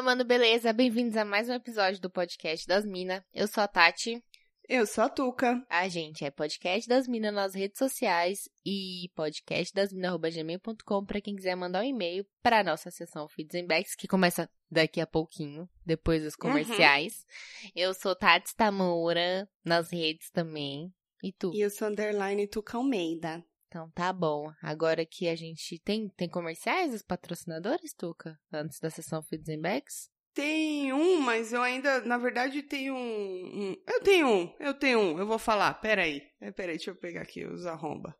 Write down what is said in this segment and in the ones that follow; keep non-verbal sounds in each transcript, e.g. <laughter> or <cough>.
Fala, mano, beleza? Bem-vindos a mais um episódio do podcast das Minas. Eu sou a Tati. Eu sou a Tuca. A gente é podcast das Minas nas redes sociais e podcastdasminas.gmail.com para quem quiser mandar um e-mail para nossa sessão Feeds and Backs, que começa daqui a pouquinho, depois dos comerciais. Uhum. Eu sou Tati Tamura, nas redes também. E tu? E eu sou underline Tuca Almeida. Então tá bom. Agora que a gente tem tem comerciais dos patrocinadores, Tuca? Antes da sessão Feeds and Backs? Tem um, mas eu ainda, na verdade, tenho um, um, Eu tenho um, eu tenho um, eu vou falar. Peraí. É, peraí, deixa eu pegar aqui os arromba.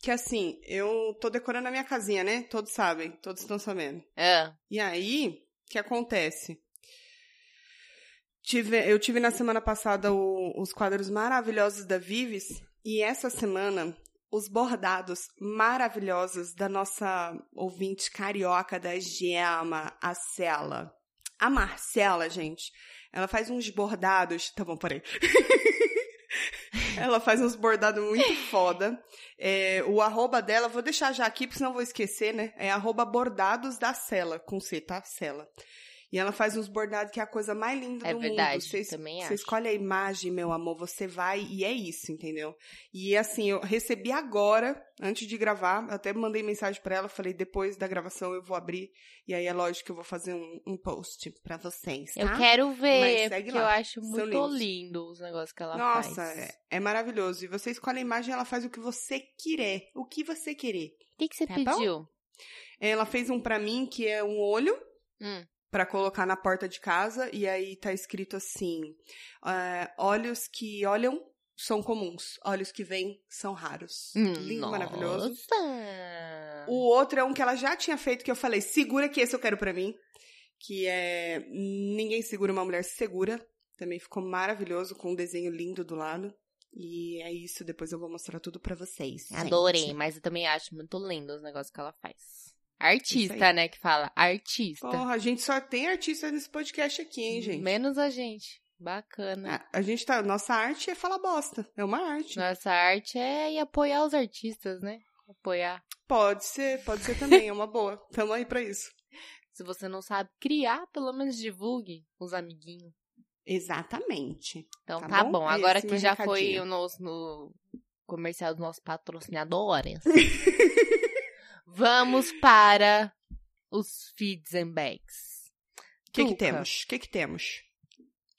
Que assim, eu tô decorando a minha casinha, né? Todos sabem, todos estão sabendo. É. E aí, o que acontece? Tive, eu tive na semana passada o, os quadros maravilhosos da Vives. E essa semana os bordados maravilhosos da nossa ouvinte carioca da Gema, a Cela. A Marcela, gente, ela faz uns bordados. Tá bom, parei. <laughs> ela faz uns bordados muito foda. É, o arroba dela, vou deixar já aqui, porque senão vou esquecer, né? É arroba bordados da Cela, com C, tá? Cela. E ela faz uns bordados que é a coisa mais linda é do verdade, mundo. Você, também você escolhe a imagem, meu amor, você vai e é isso, entendeu? E assim, eu recebi agora, antes de gravar, até mandei mensagem para ela, falei, depois da gravação eu vou abrir, e aí é lógico que eu vou fazer um, um post para vocês, tá? Eu quero ver, porque lá. eu acho muito lindo os negócios que ela Nossa, faz. Nossa, é, é, maravilhoso. E você escolhe a imagem, ela faz o que você querer, o que você querer. O que, que você tá pediu? Bom? Ela fez um para mim que é um olho. Hum para colocar na porta de casa e aí tá escrito assim: é, olhos que olham são comuns, olhos que vêm são raros. Hum, Lindo, nossa. maravilhoso. O outro é um que ela já tinha feito que eu falei: segura que esse eu quero para mim, que é ninguém segura uma mulher segura. Também ficou maravilhoso com um desenho lindo do lado. E é isso, depois eu vou mostrar tudo para vocês. Adorei, gente. mas eu também acho muito lindo os negócios que ela faz. Artista, né, que fala. Artista. Porra, a gente só tem artista nesse podcast aqui, hein, gente? Menos a gente. Bacana. A, a, gente tá. Nossa arte é falar bosta. É uma arte. Nossa arte é ir apoiar os artistas, né? Apoiar. Pode ser, pode ser também, é uma boa. <laughs> Tamo aí pra isso. Se você não sabe criar, pelo menos divulgue os amiguinhos. Exatamente. Então tá, tá bom? bom. Agora Esse que já recadinho. foi o nosso no comercial dos nossos patrocinadores. <laughs> Vamos para os feeds and bags. O que, que temos? O que, que temos?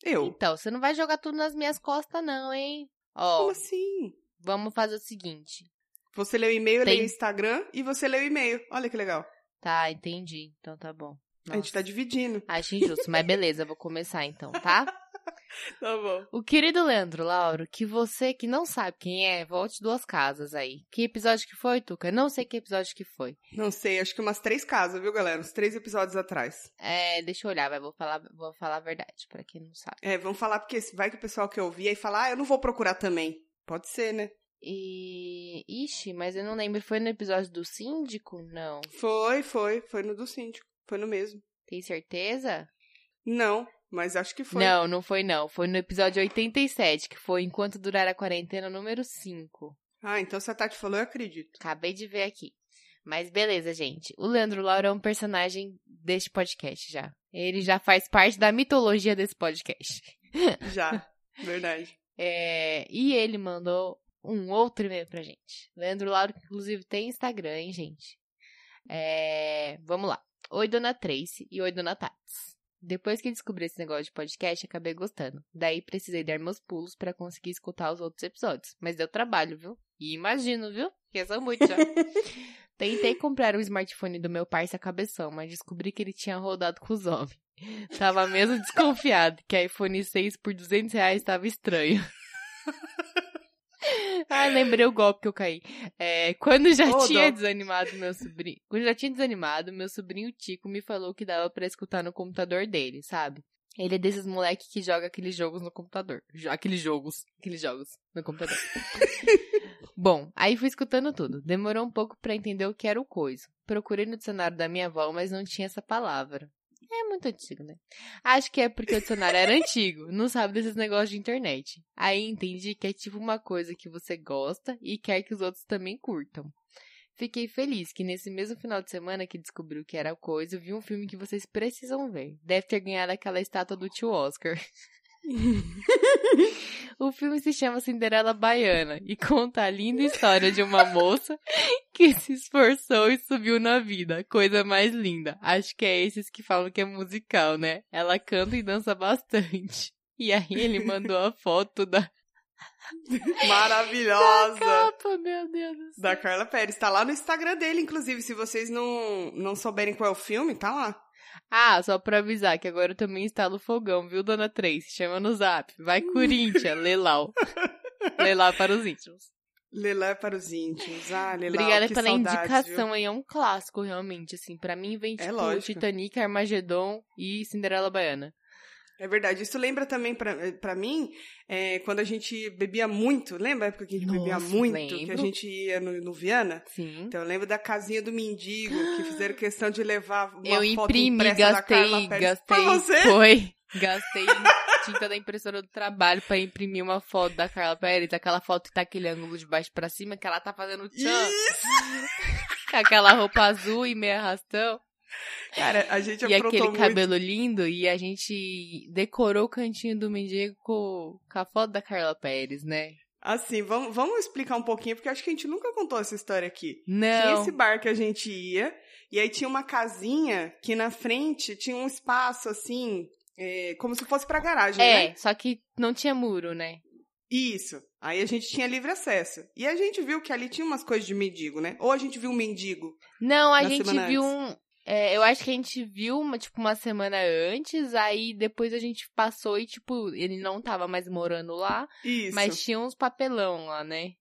Eu. Então, você não vai jogar tudo nas minhas costas, não, hein? Ó, Como assim? Vamos fazer o seguinte. Você lê o e-mail, Tem... eu leio o Instagram e você lê o e-mail. Olha que legal. Tá, entendi. Então tá bom. Nossa. A gente tá dividindo. Acho injusto, mas beleza, vou começar então, tá? <laughs> tá bom. O querido Leandro Lauro, que você que não sabe quem é, volte duas casas aí. Que episódio que foi, Tuca? Não sei que episódio que foi. Não sei, acho que umas três casas, viu, galera? Uns três episódios atrás. É, deixa eu olhar, vai, vou falar, vou falar a verdade, para quem não sabe. É, vamos falar porque vai que o pessoal que ouvir aí fala, ah, eu não vou procurar também. Pode ser, né? E. Ixi, mas eu não lembro. Foi no episódio do síndico? Não. Foi, foi. Foi no do síndico. Foi no mesmo. Tem certeza? Não. Mas acho que foi. Não, não foi não. Foi no episódio 87, que foi Enquanto Durar a Quarentena número 5. Ah, então se a Tati falou, eu acredito. Acabei de ver aqui. Mas beleza, gente. O Leandro Laura é um personagem deste podcast já. Ele já faz parte da mitologia desse podcast. <laughs> Já, verdade. É, e ele mandou um outro e-mail pra gente. Leandro Lauro, que inclusive tem Instagram, hein, gente? É, vamos lá. Oi, dona Tracy e oi, dona Tats. Depois que descobri esse negócio de podcast, acabei gostando. Daí precisei dar meus pulos para conseguir escutar os outros episódios. Mas deu trabalho, viu? E imagino, viu? Que são muito já. <laughs> Tentei comprar o smartphone do meu parceiro cabeção, mas descobri que ele tinha rodado com os homens. Tava mesmo desconfiado que iPhone 6 por 200 reais estava estranho. <laughs> Ah, lembrei o golpe que eu caí. É, quando já oh, tinha desanimado meu sobrinho. Quando já tinha desanimado, meu sobrinho Tico me falou que dava para escutar no computador dele, sabe? Ele é desses moleque que joga aqueles jogos no computador. Aqueles jogos. Aqueles jogos no computador. <laughs> Bom, aí fui escutando tudo. Demorou um pouco para entender o que era o coisa. Procurei no dicionário da minha avó, mas não tinha essa palavra. É muito antigo, né? Acho que é porque o dicionário era antigo, não sabe desses negócios de internet. Aí entendi que é tipo uma coisa que você gosta e quer que os outros também curtam. Fiquei feliz que nesse mesmo final de semana que descobriu que era coisa, vi um filme que vocês precisam ver. Deve ter ganhado aquela estátua do tio Oscar. <laughs> <laughs> o filme se chama Cinderela Baiana e conta a linda história de uma moça que se esforçou e subiu na vida. Coisa mais linda. Acho que é esses que falam que é musical, né? Ela canta e dança bastante. E aí ele mandou a foto da <laughs> Maravilhosa. Da capa, meu Deus do céu. Da Carla Pérez. Tá lá no Instagram dele, inclusive. Se vocês não, não souberem qual é o filme, tá lá. Ah, só pra avisar que agora eu também instalo o fogão, viu, dona Trace? Chama no zap. Vai, Corinthians, <laughs> Lelau. Lelau para os íntimos. Lelau para os íntimos. Ah, Lelau, Obrigada pela saudades, indicação viu? aí. É um clássico, realmente, assim. Pra mim vem, É tipo, lógico. Titanic, Armagedon e Cinderela Baiana. É verdade. Isso lembra também pra, pra mim, é, quando a gente bebia muito. Lembra a época que a gente bebia Nossa, muito? Que a lembro. gente ia no, no Viana? Sim. Então eu lembro da casinha do mendigo, que fizeram <gasps> questão de levar uma eu foto imprimi, impressa da Carla gastei, Pérez. gastei. Foi você? Foi. Gastei <laughs> tinta da impressora do trabalho pra imprimir uma foto da Carla Pérez, aquela foto que tá aquele ângulo de baixo pra cima, que ela tá fazendo tchan, Isso! <laughs> aquela roupa azul e meia arrastão. Cara, a gente <laughs> E aprontou aquele muito. cabelo lindo, e a gente decorou o cantinho do mendigo com, a foto da Carla Pérez, né? Assim, vamos, vamos explicar um pouquinho, porque acho que a gente nunca contou essa história aqui. Tinha Não. esse bar que a gente ia, e aí tinha uma casinha que na frente tinha um espaço assim, é, como se fosse pra garagem, É, né? só que não tinha muro, né? Isso. Aí a gente tinha livre acesso. E a gente viu que ali tinha umas coisas de mendigo, né? Ou a gente viu um mendigo. Não, a gente viu antes. um. É, eu acho que a gente viu uma, tipo, uma semana antes, aí depois a gente passou e, tipo, ele não tava mais morando lá, Isso. mas tinha uns papelão lá, né?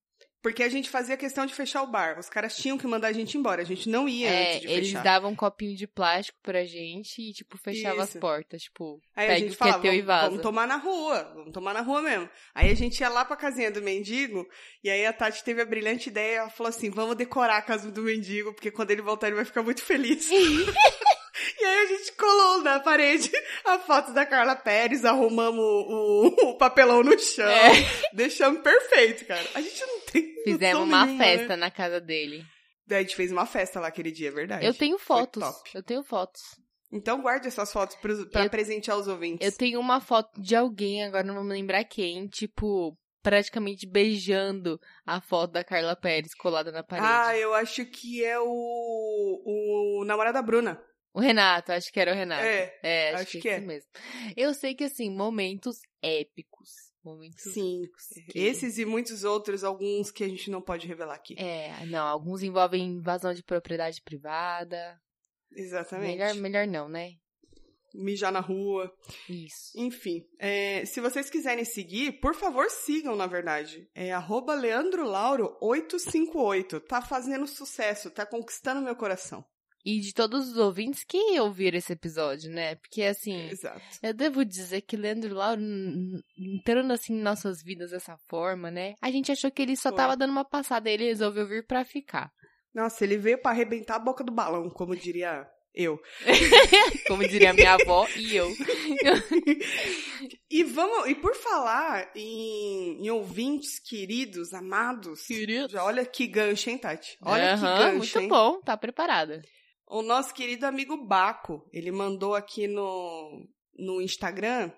Porque a gente fazia questão de fechar o bar. Os caras tinham que mandar a gente embora. A gente não ia É, antes de eles fechar. davam um copinho de plástico pra gente e, tipo, fechava as Isso. portas, tipo, Aí a pega gente o que falava, é teu e vamos, vaza. vamos tomar na rua, vamos tomar na rua mesmo. Aí a gente ia lá pra casinha do mendigo, e aí a Tati teve a brilhante ideia, ela falou assim, vamos decorar a casa do mendigo, porque quando ele voltar ele vai ficar muito feliz. <laughs> e aí a gente colou na parede a foto da Carla Pérez, arrumamos o, o papelão no chão, É. deixamos perfeito, cara. A gente não tem Fizemos uma nenhuma, né? festa na casa dele. Daí a gente fez uma festa lá aquele dia, é verdade. Eu tenho fotos. top. Eu tenho fotos. Então guarde essas fotos Eu- presentear os ouvintes. Eu tenho uma foto de alguém, agora não vou me lembrar quem, tipo, praticamente beijando a foto da Carla Pérez colada na parede. Ah, eu acho que é o, o namorado da Bruna. O Renato, acho que era o Renato. É, É, acho, acho que, que é é. isso mesmo. Eu sei que, assim, momentos épicos. Momentos sim. que- Esses e muitos outros, alguns que a gente não pode revelar aqui. É, não, alguns envolvem invasão de propriedade privada. Exatamente. Melhor, melhor não, né? Mijar na rua. Isso. Enfim, é, se vocês quiserem seguir, por favor, sigam, na verdade. É arroba leandrolauro858. Tá fazendo sucesso, tá conquistando meu coração. E de todos os ouvintes que ouviram esse episódio, né? Porque, assim, Exato. Eu devo dizer que Leandro Lauro, entrando assim em nossas vidas dessa forma, né? A gente achou que ele só Foi. tava dando uma passada e ele resolveu vir pra ficar. Nossa, ele veio pra arrebentar a boca do balão, como diria eu. <laughs> Como diria minha avó e eu. E vamos, e por falar em, em ouvintes queridos, amados, Queridos. olha que gancho, hein, Tati? Olha que gancho, Muito hein? bom, tá preparada. O nosso querido amigo Baco, ele mandou aqui no, no Instagram,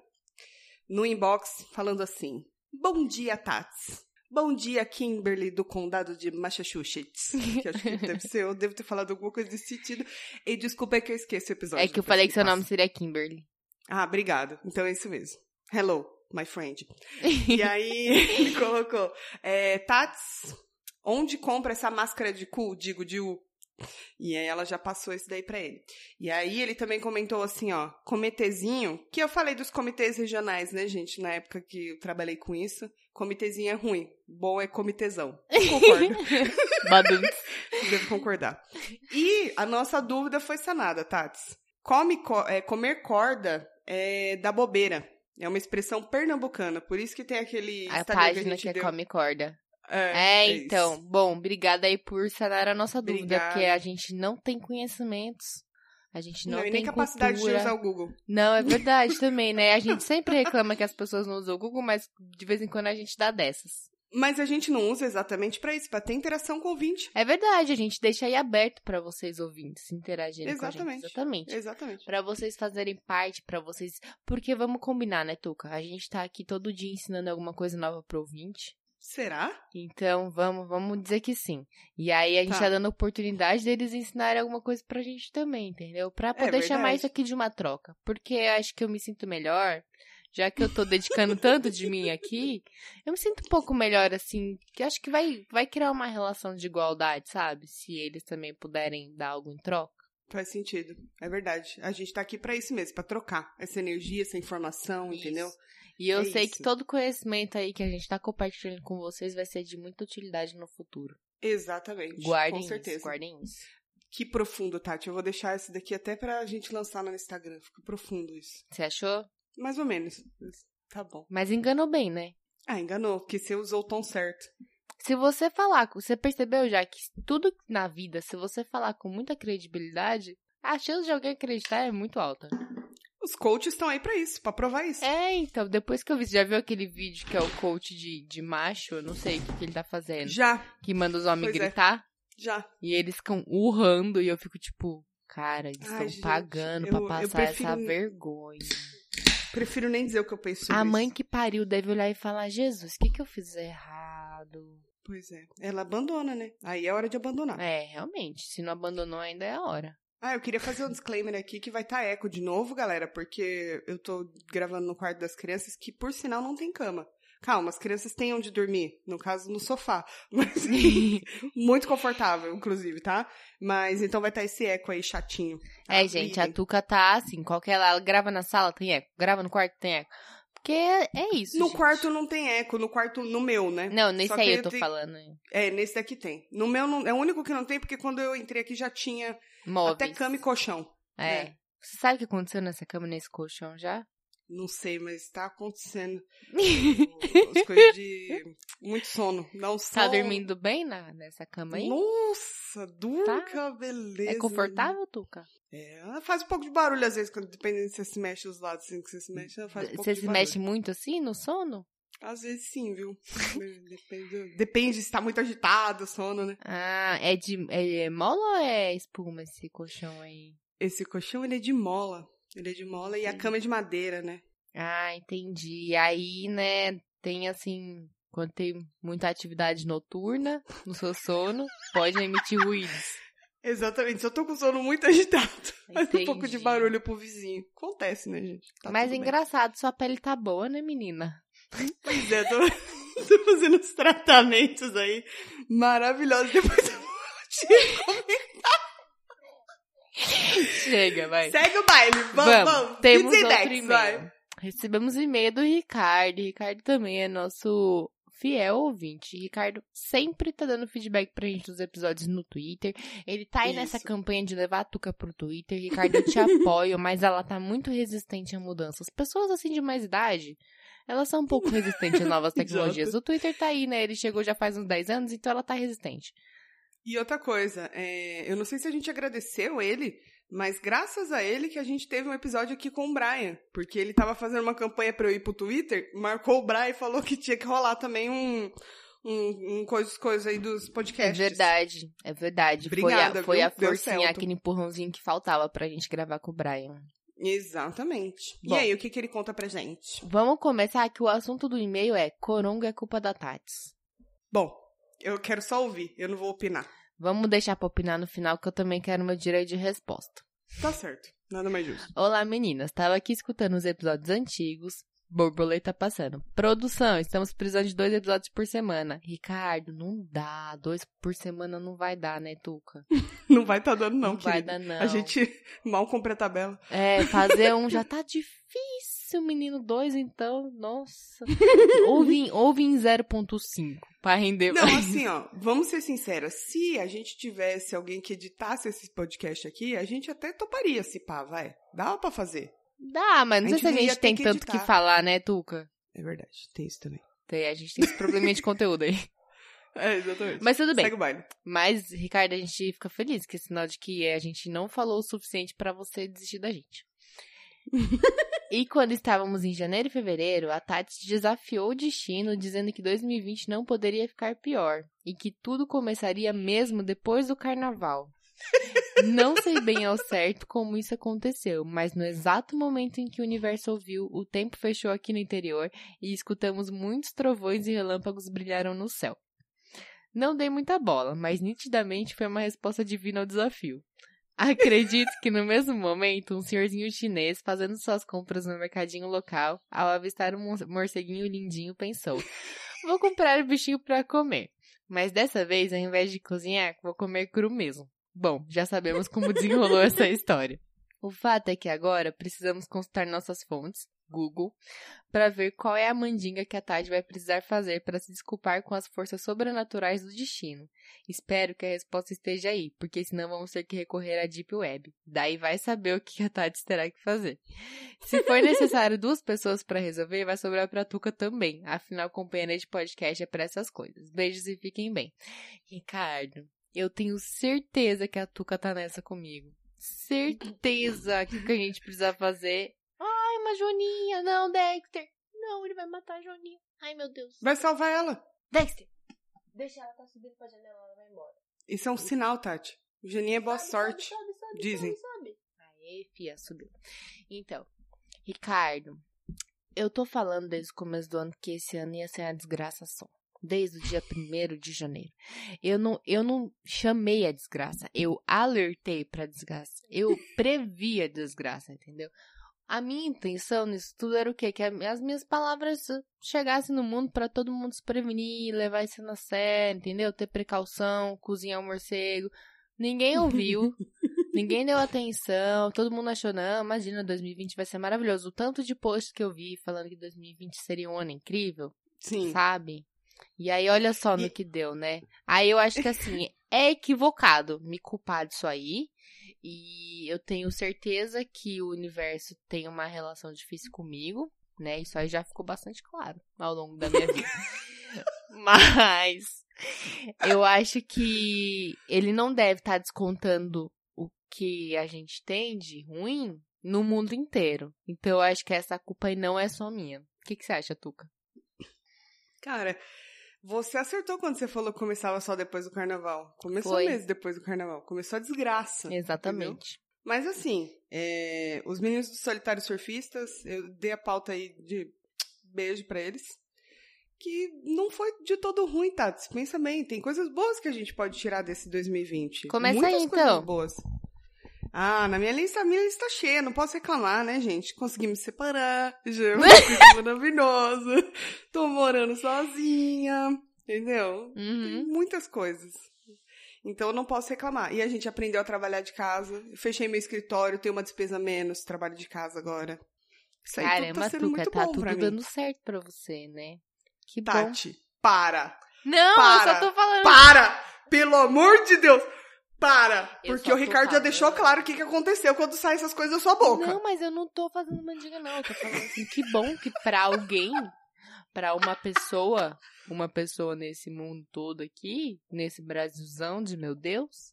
no inbox, falando assim: Bom dia, Tats. Bom dia, Kimberly, do condado de Massachusetts. Que acho que deve ser, eu devo ter falado alguma coisa desse sentido. E desculpa é que eu esqueço o episódio. É que eu falei que seu passa. nome seria Kimberly. Ah, obrigado. Então é isso mesmo. Hello, my friend. <laughs> E aí ele colocou, é, Tats, onde compra essa máscara de cu? Digo, de U. <laughs> E aí ela já passou isso daí pra ele. E aí ele também comentou assim, ó, cometezinho, que eu falei dos comitês regionais, né, gente, na época que eu trabalhei com isso. Comitêzinho é ruim, bom é comitezão. Concordo, <laughs> <laughs> devo concordar. E a nossa dúvida foi sanada, Tats. Come, co- é, comer corda é da bobeira. É uma expressão pernambucana, por isso que tem aquele A página gente que é deu. Come Corda. É, É, isso. então. Bom, obrigada aí por sanar a nossa dúvida, Obrigada. porque a gente não tem conhecimentos. A gente não, Não, tem nem capacidade cultura. de usar o Google. Não, é verdade também, né? A gente sempre reclama que as pessoas não usam o Google, mas de vez em quando a gente dá dessas. Mas a gente não usa exatamente pra isso, pra ter interação com o ouvinte. É verdade, a gente deixa aí aberto pra vocês ouvintes interagirem com a Exatamente. gente. Exatamente. Exatamente. Pra vocês fazerem parte, pra vocês. Porque vamos combinar, né, Tuca? A gente tá aqui todo dia ensinando alguma coisa nova pro ouvinte. Será? Então, vamos, vamos dizer que sim. E aí a gente Tá. tá, dando oportunidade deles ensinarem alguma coisa pra gente também, entendeu? Pra poder chamar verdade. isso aqui de uma troca. Porque eu acho que eu me sinto melhor, já que eu tô dedicando tanto de mim aqui, eu me sinto um pouco melhor, assim, que acho que vai, vai criar uma relação de igualdade, sabe? Se eles também puderem dar algo em troca. Faz sentido. É verdade. A gente tá aqui pra isso mesmo, pra trocar essa energia, essa informação, entendeu? E eu É sei isso. que todo conhecimento aí que a gente tá compartilhando com vocês vai ser de muita utilidade no futuro. Exatamente. Guardem com certeza. isso, guardem isso. Que profundo, Tati. Eu vou deixar esse daqui até pra gente lançar no Instagram. Fica profundo isso. Você achou? Mais ou menos. Tá bom. Mas enganou bem, né? Ah, enganou, porque você usou o tom certo. Se você falar, você percebeu já que tudo na vida, se você falar com muita credibilidade, a chance de alguém acreditar é muito alta. Os coaches estão aí pra isso, pra provar isso. É, então, depois que eu vi, já viu aquele vídeo que é o coach de, de macho? Eu não sei o que, que ele tá fazendo. Já, Que manda os homens Pois é. gritar. já. E eles ficam urrando e eu fico tipo, cara, eles Ai, estão gente, pagando eu- pra passar prefiro- essa vergonha. Prefiro nem dizer o que eu penso A mãe isso. que pariu deve olhar e falar, Jesus, o que, que eu fiz errado? Pois é. Ela abandona, né? Aí é hora de abandonar. É, realmente, se não abandonou ainda é a hora. Ah, eu queria fazer um disclaimer aqui que vai estar eco de novo, galera, porque eu tô gravando no quarto das crianças que, por sinal, não tem cama. Calma, as crianças têm onde dormir, no caso, no sofá. <laughs> Mas muito confortável, inclusive, tá? Mas então vai estar esse eco aí chatinho. tá? É, gente, a. Tuca tá assim, qualquer ela grava na sala, tem eco. Grava no quarto, tem eco. Porque é, isso. No gente. quarto não tem eco, no quarto, no meu, né? Não, nesse Só aí eu tô tem- falando. É, nesse daqui tem. No meu, não, é o único que não tem, porque quando eu entrei aqui já tinha Móveis. até cama e colchão. É. né? Você sabe o que aconteceu nessa cama e nesse colchão já? Não sei, mas tá acontecendo. <laughs> As coisas de muito sono. Dá um sono. Tá dormindo bem na, nessa cama aí? Nossa, dura, Tá. beleza. É confortável, Tuca? É, ela faz um pouco de barulho às vezes, quando, dependendo se você se mexe os lados assim que você se mexe, ela faz um pouco Você se barulho. mexe muito assim no sono? Às vezes sim, viu? <laughs> depende, depende se tá muito agitado o sono, né? Ah, é de é, é mola ou é espuma esse colchão aí? Esse colchão, ele é de mola. Ele é de mola e a Sim. cama é de madeira, né? Ah, entendi. Aí, né, tem assim, quando tem muita atividade noturna no seu sono, pode emitir ruídos. <laughs> Exatamente. Se eu tô com o sono muito agitado, <laughs> faz um pouco de barulho pro vizinho. Acontece, né, gente? Tá Mas bem. engraçado, sua pele tá boa, né, menina? Pois é, tô, <laughs> tô fazendo uns tratamentos aí maravilhosos. Depois eu vou te Chega, vai. Segue o baile. Vamos, vamos. Temos Feeds e outro e-mail. vai. Recebemos um e-mail do Ricardo. Ricardo também é nosso fiel ouvinte. Ricardo sempre tá dando feedback pra gente dos episódios no Twitter. Ele tá aí nessa Isso. campanha de levar a Tuca pro Twitter. Ricardo, eu te <laughs> apoio, mas ela tá muito resistente a mudanças. Pessoas assim de mais idade, elas são um pouco resistentes a novas <laughs> tecnologias. O Twitter tá aí, né? Ele chegou já faz uns 10 anos, então ela tá resistente. E outra coisa, é, eu não sei se a gente agradeceu ele, mas graças a ele que a gente teve um episódio aqui com o Brian. Porque ele tava fazendo uma campanha pra eu ir pro Twitter, marcou o Brian e falou que tinha que rolar também um. Um, um coisa, coisa aí dos É podcasts. verdade, é verdade. Obrigada, foi a, foi viu? a forcinha, aquele empurrãozinho que faltava pra gente gravar com o Brian. Exatamente. Bom. E aí, o que, que ele conta pra gente? Vamos começar que o assunto do e-mail é Coronga é culpa da Tats. Bom, eu quero só ouvir, eu não vou opinar. Vamos deixar pra opinar no final que eu também quero meu direito de resposta. Tá certo, nada mais justo. Olá meninas, tava aqui escutando os episódios antigos. Borboleta passando. Produção, estamos precisando de dois episódios por semana. Ricardo, não dá. Dois por semana não vai dar, né, Tuca? <laughs> Não vai tá dando, não, vai querida. dar, não. A gente <laughs> mal compra a tabela. É, fazer um já tá <laughs> difícil, menino. Dois, então, nossa. Ouve em, ouve em 0.5 pra render Não, mais. assim, ó, vamos ser sinceras. Se a gente tivesse alguém que editasse esse podcast aqui, a gente até toparia se pá, vai. Dava pra fazer. Dá, mas não sei se a gente tem que tanto que editar. falar, né, Tuca? É verdade, tem isso também. Tem, a gente tem esse probleminha de conteúdo aí. <laughs> É, exatamente. Mas tudo bem. Segue o baile. Mas, Ricardo, a gente fica feliz, que é sinal de que a gente não falou o suficiente pra você desistir da gente. <laughs> E quando estávamos em janeiro e fevereiro, a Tati desafiou o destino, dizendo que 2020 não poderia ficar pior e que tudo começaria mesmo depois do carnaval. <laughs> Não sei bem ao certo como isso aconteceu, mas no exato momento em que o universo ouviu, o tempo fechou aqui no interior e escutamos muitos trovões e relâmpagos brilharam no céu. Não dei muita bola, mas nitidamente foi uma resposta divina ao desafio. Acredito que no mesmo momento, um senhorzinho chinês fazendo suas compras no mercadinho local, ao avistar um morceguinho lindinho, pensou: Vou comprar o bichinho para comer. Mas dessa vez, ao invés de cozinhar, vou comer cru mesmo. Bom, já sabemos como desenrolou essa história. <laughs> O fato é que agora precisamos consultar nossas fontes, Google, para ver qual é a mandinga que a Tade vai precisar fazer para se desculpar com as forças sobrenaturais do destino. Espero que a resposta esteja aí, porque senão vamos ter que recorrer à Deep Web. Daí vai saber o que a Tade terá que fazer. Se for necessário <laughs> duas pessoas para resolver, vai sobrar para a Tuca também. Afinal, companheira de podcast é para essas coisas. Beijos e fiquem bem. Ricardo, eu tenho certeza que a Tuca tá nessa comigo. Certeza que o que a gente precisa fazer. Ai, uma Joninha. Não, Dexter. Não, ele vai matar a Joninha. Ai, meu Deus. Vai salvar ela. Dexter. Deixa ela, tá subindo pra janela, ela vai embora. Isso é um sinal, Tati. Joninha é boa Sobe, sorte. Sobe, sobe, Dizem. sobe. Aê, fia, subiu. Então, Ricardo, eu tô falando desde o começo do ano que esse ano ia ser uma desgraça só. Desde o dia 1 de janeiro. Eu não, eu não chamei a desgraça. Eu alertei pra desgraça. Eu previ a desgraça, entendeu? A minha intenção nisso tudo era o quê? Que a- as minhas palavras chegassem no mundo pra todo mundo se prevenir, levar isso na sério, entendeu? Ter precaução, cozinhar um morcego. Ninguém ouviu, <laughs> ninguém deu atenção, todo mundo achou, não, imagina, 2020 vai ser maravilhoso. O tanto de posts que eu vi falando que 2020 seria um ano incrível, Sim. sabe? E aí, olha só no E- que deu, né? Aí eu acho que assim, <laughs> é equivocado me culpar disso aí. E eu tenho certeza que o universo tem uma relação difícil comigo, né? Isso aí já ficou bastante claro ao longo da minha vida. <laughs> Mas eu acho que ele não deve estar descontando o que a gente tem de ruim no mundo inteiro. Então eu acho que essa culpa aí não é só minha. O que, que você acha, Tuca? Cara, você acertou quando você falou que começava só depois do carnaval. Começou Foi. mesmo depois do carnaval. Começou a desgraça. Exatamente. Mas assim, é, os meninos dos solitários surfistas, eu dei a pauta aí de beijo pra eles. Que não foi de todo ruim, Tats. Pensa bem, tem coisas boas que a gente pode tirar desse 2020. Começa Muitas aí, coisas então. boas. Ah, na minha lista, a minha lista tá cheia, não posso reclamar, né, gente? Consegui me separar, já é <laughs> uma coisa maravilhosa. Tô morando sozinha, entendeu? Uhum. muitas coisas. Então eu não posso reclamar. E a gente aprendeu a trabalhar de casa. Fechei meu escritório, tenho uma despesa menos, trabalho de casa agora. Isso aí tudo Caramba, tá sendo Tuca, muito tá bom tudo pra mim. dando certo pra você, né? Que bom. Tati, para! Não, Para. eu só tô falando. Para! Pelo amor de Deus! Para! Eu Porque o Ricardo já deixou claro o que, que aconteceu quando saem essas coisas da sua boca. Não, mas eu não tô fazendo mandinga, não. Eu tô falando assim, que bom que pra alguém, pra uma pessoa, uma pessoa nesse mundo todo aqui, nesse Brasilzão de meu Deus,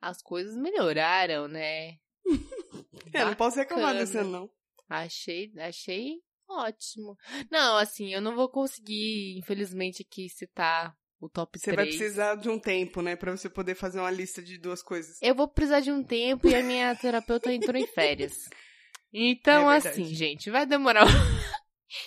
as coisas melhoraram, né? <laughs> É, não posso reclamar desse não. Achei, achei ótimo. Não, assim, eu não vou conseguir, infelizmente, aqui citar o top Você 3. vai precisar de um tempo, né? Pra você poder fazer uma lista de duas coisas. Eu vou precisar de um tempo e a minha <laughs> terapeuta entrou em férias. Então, É assim, gente, vai demorar. <laughs>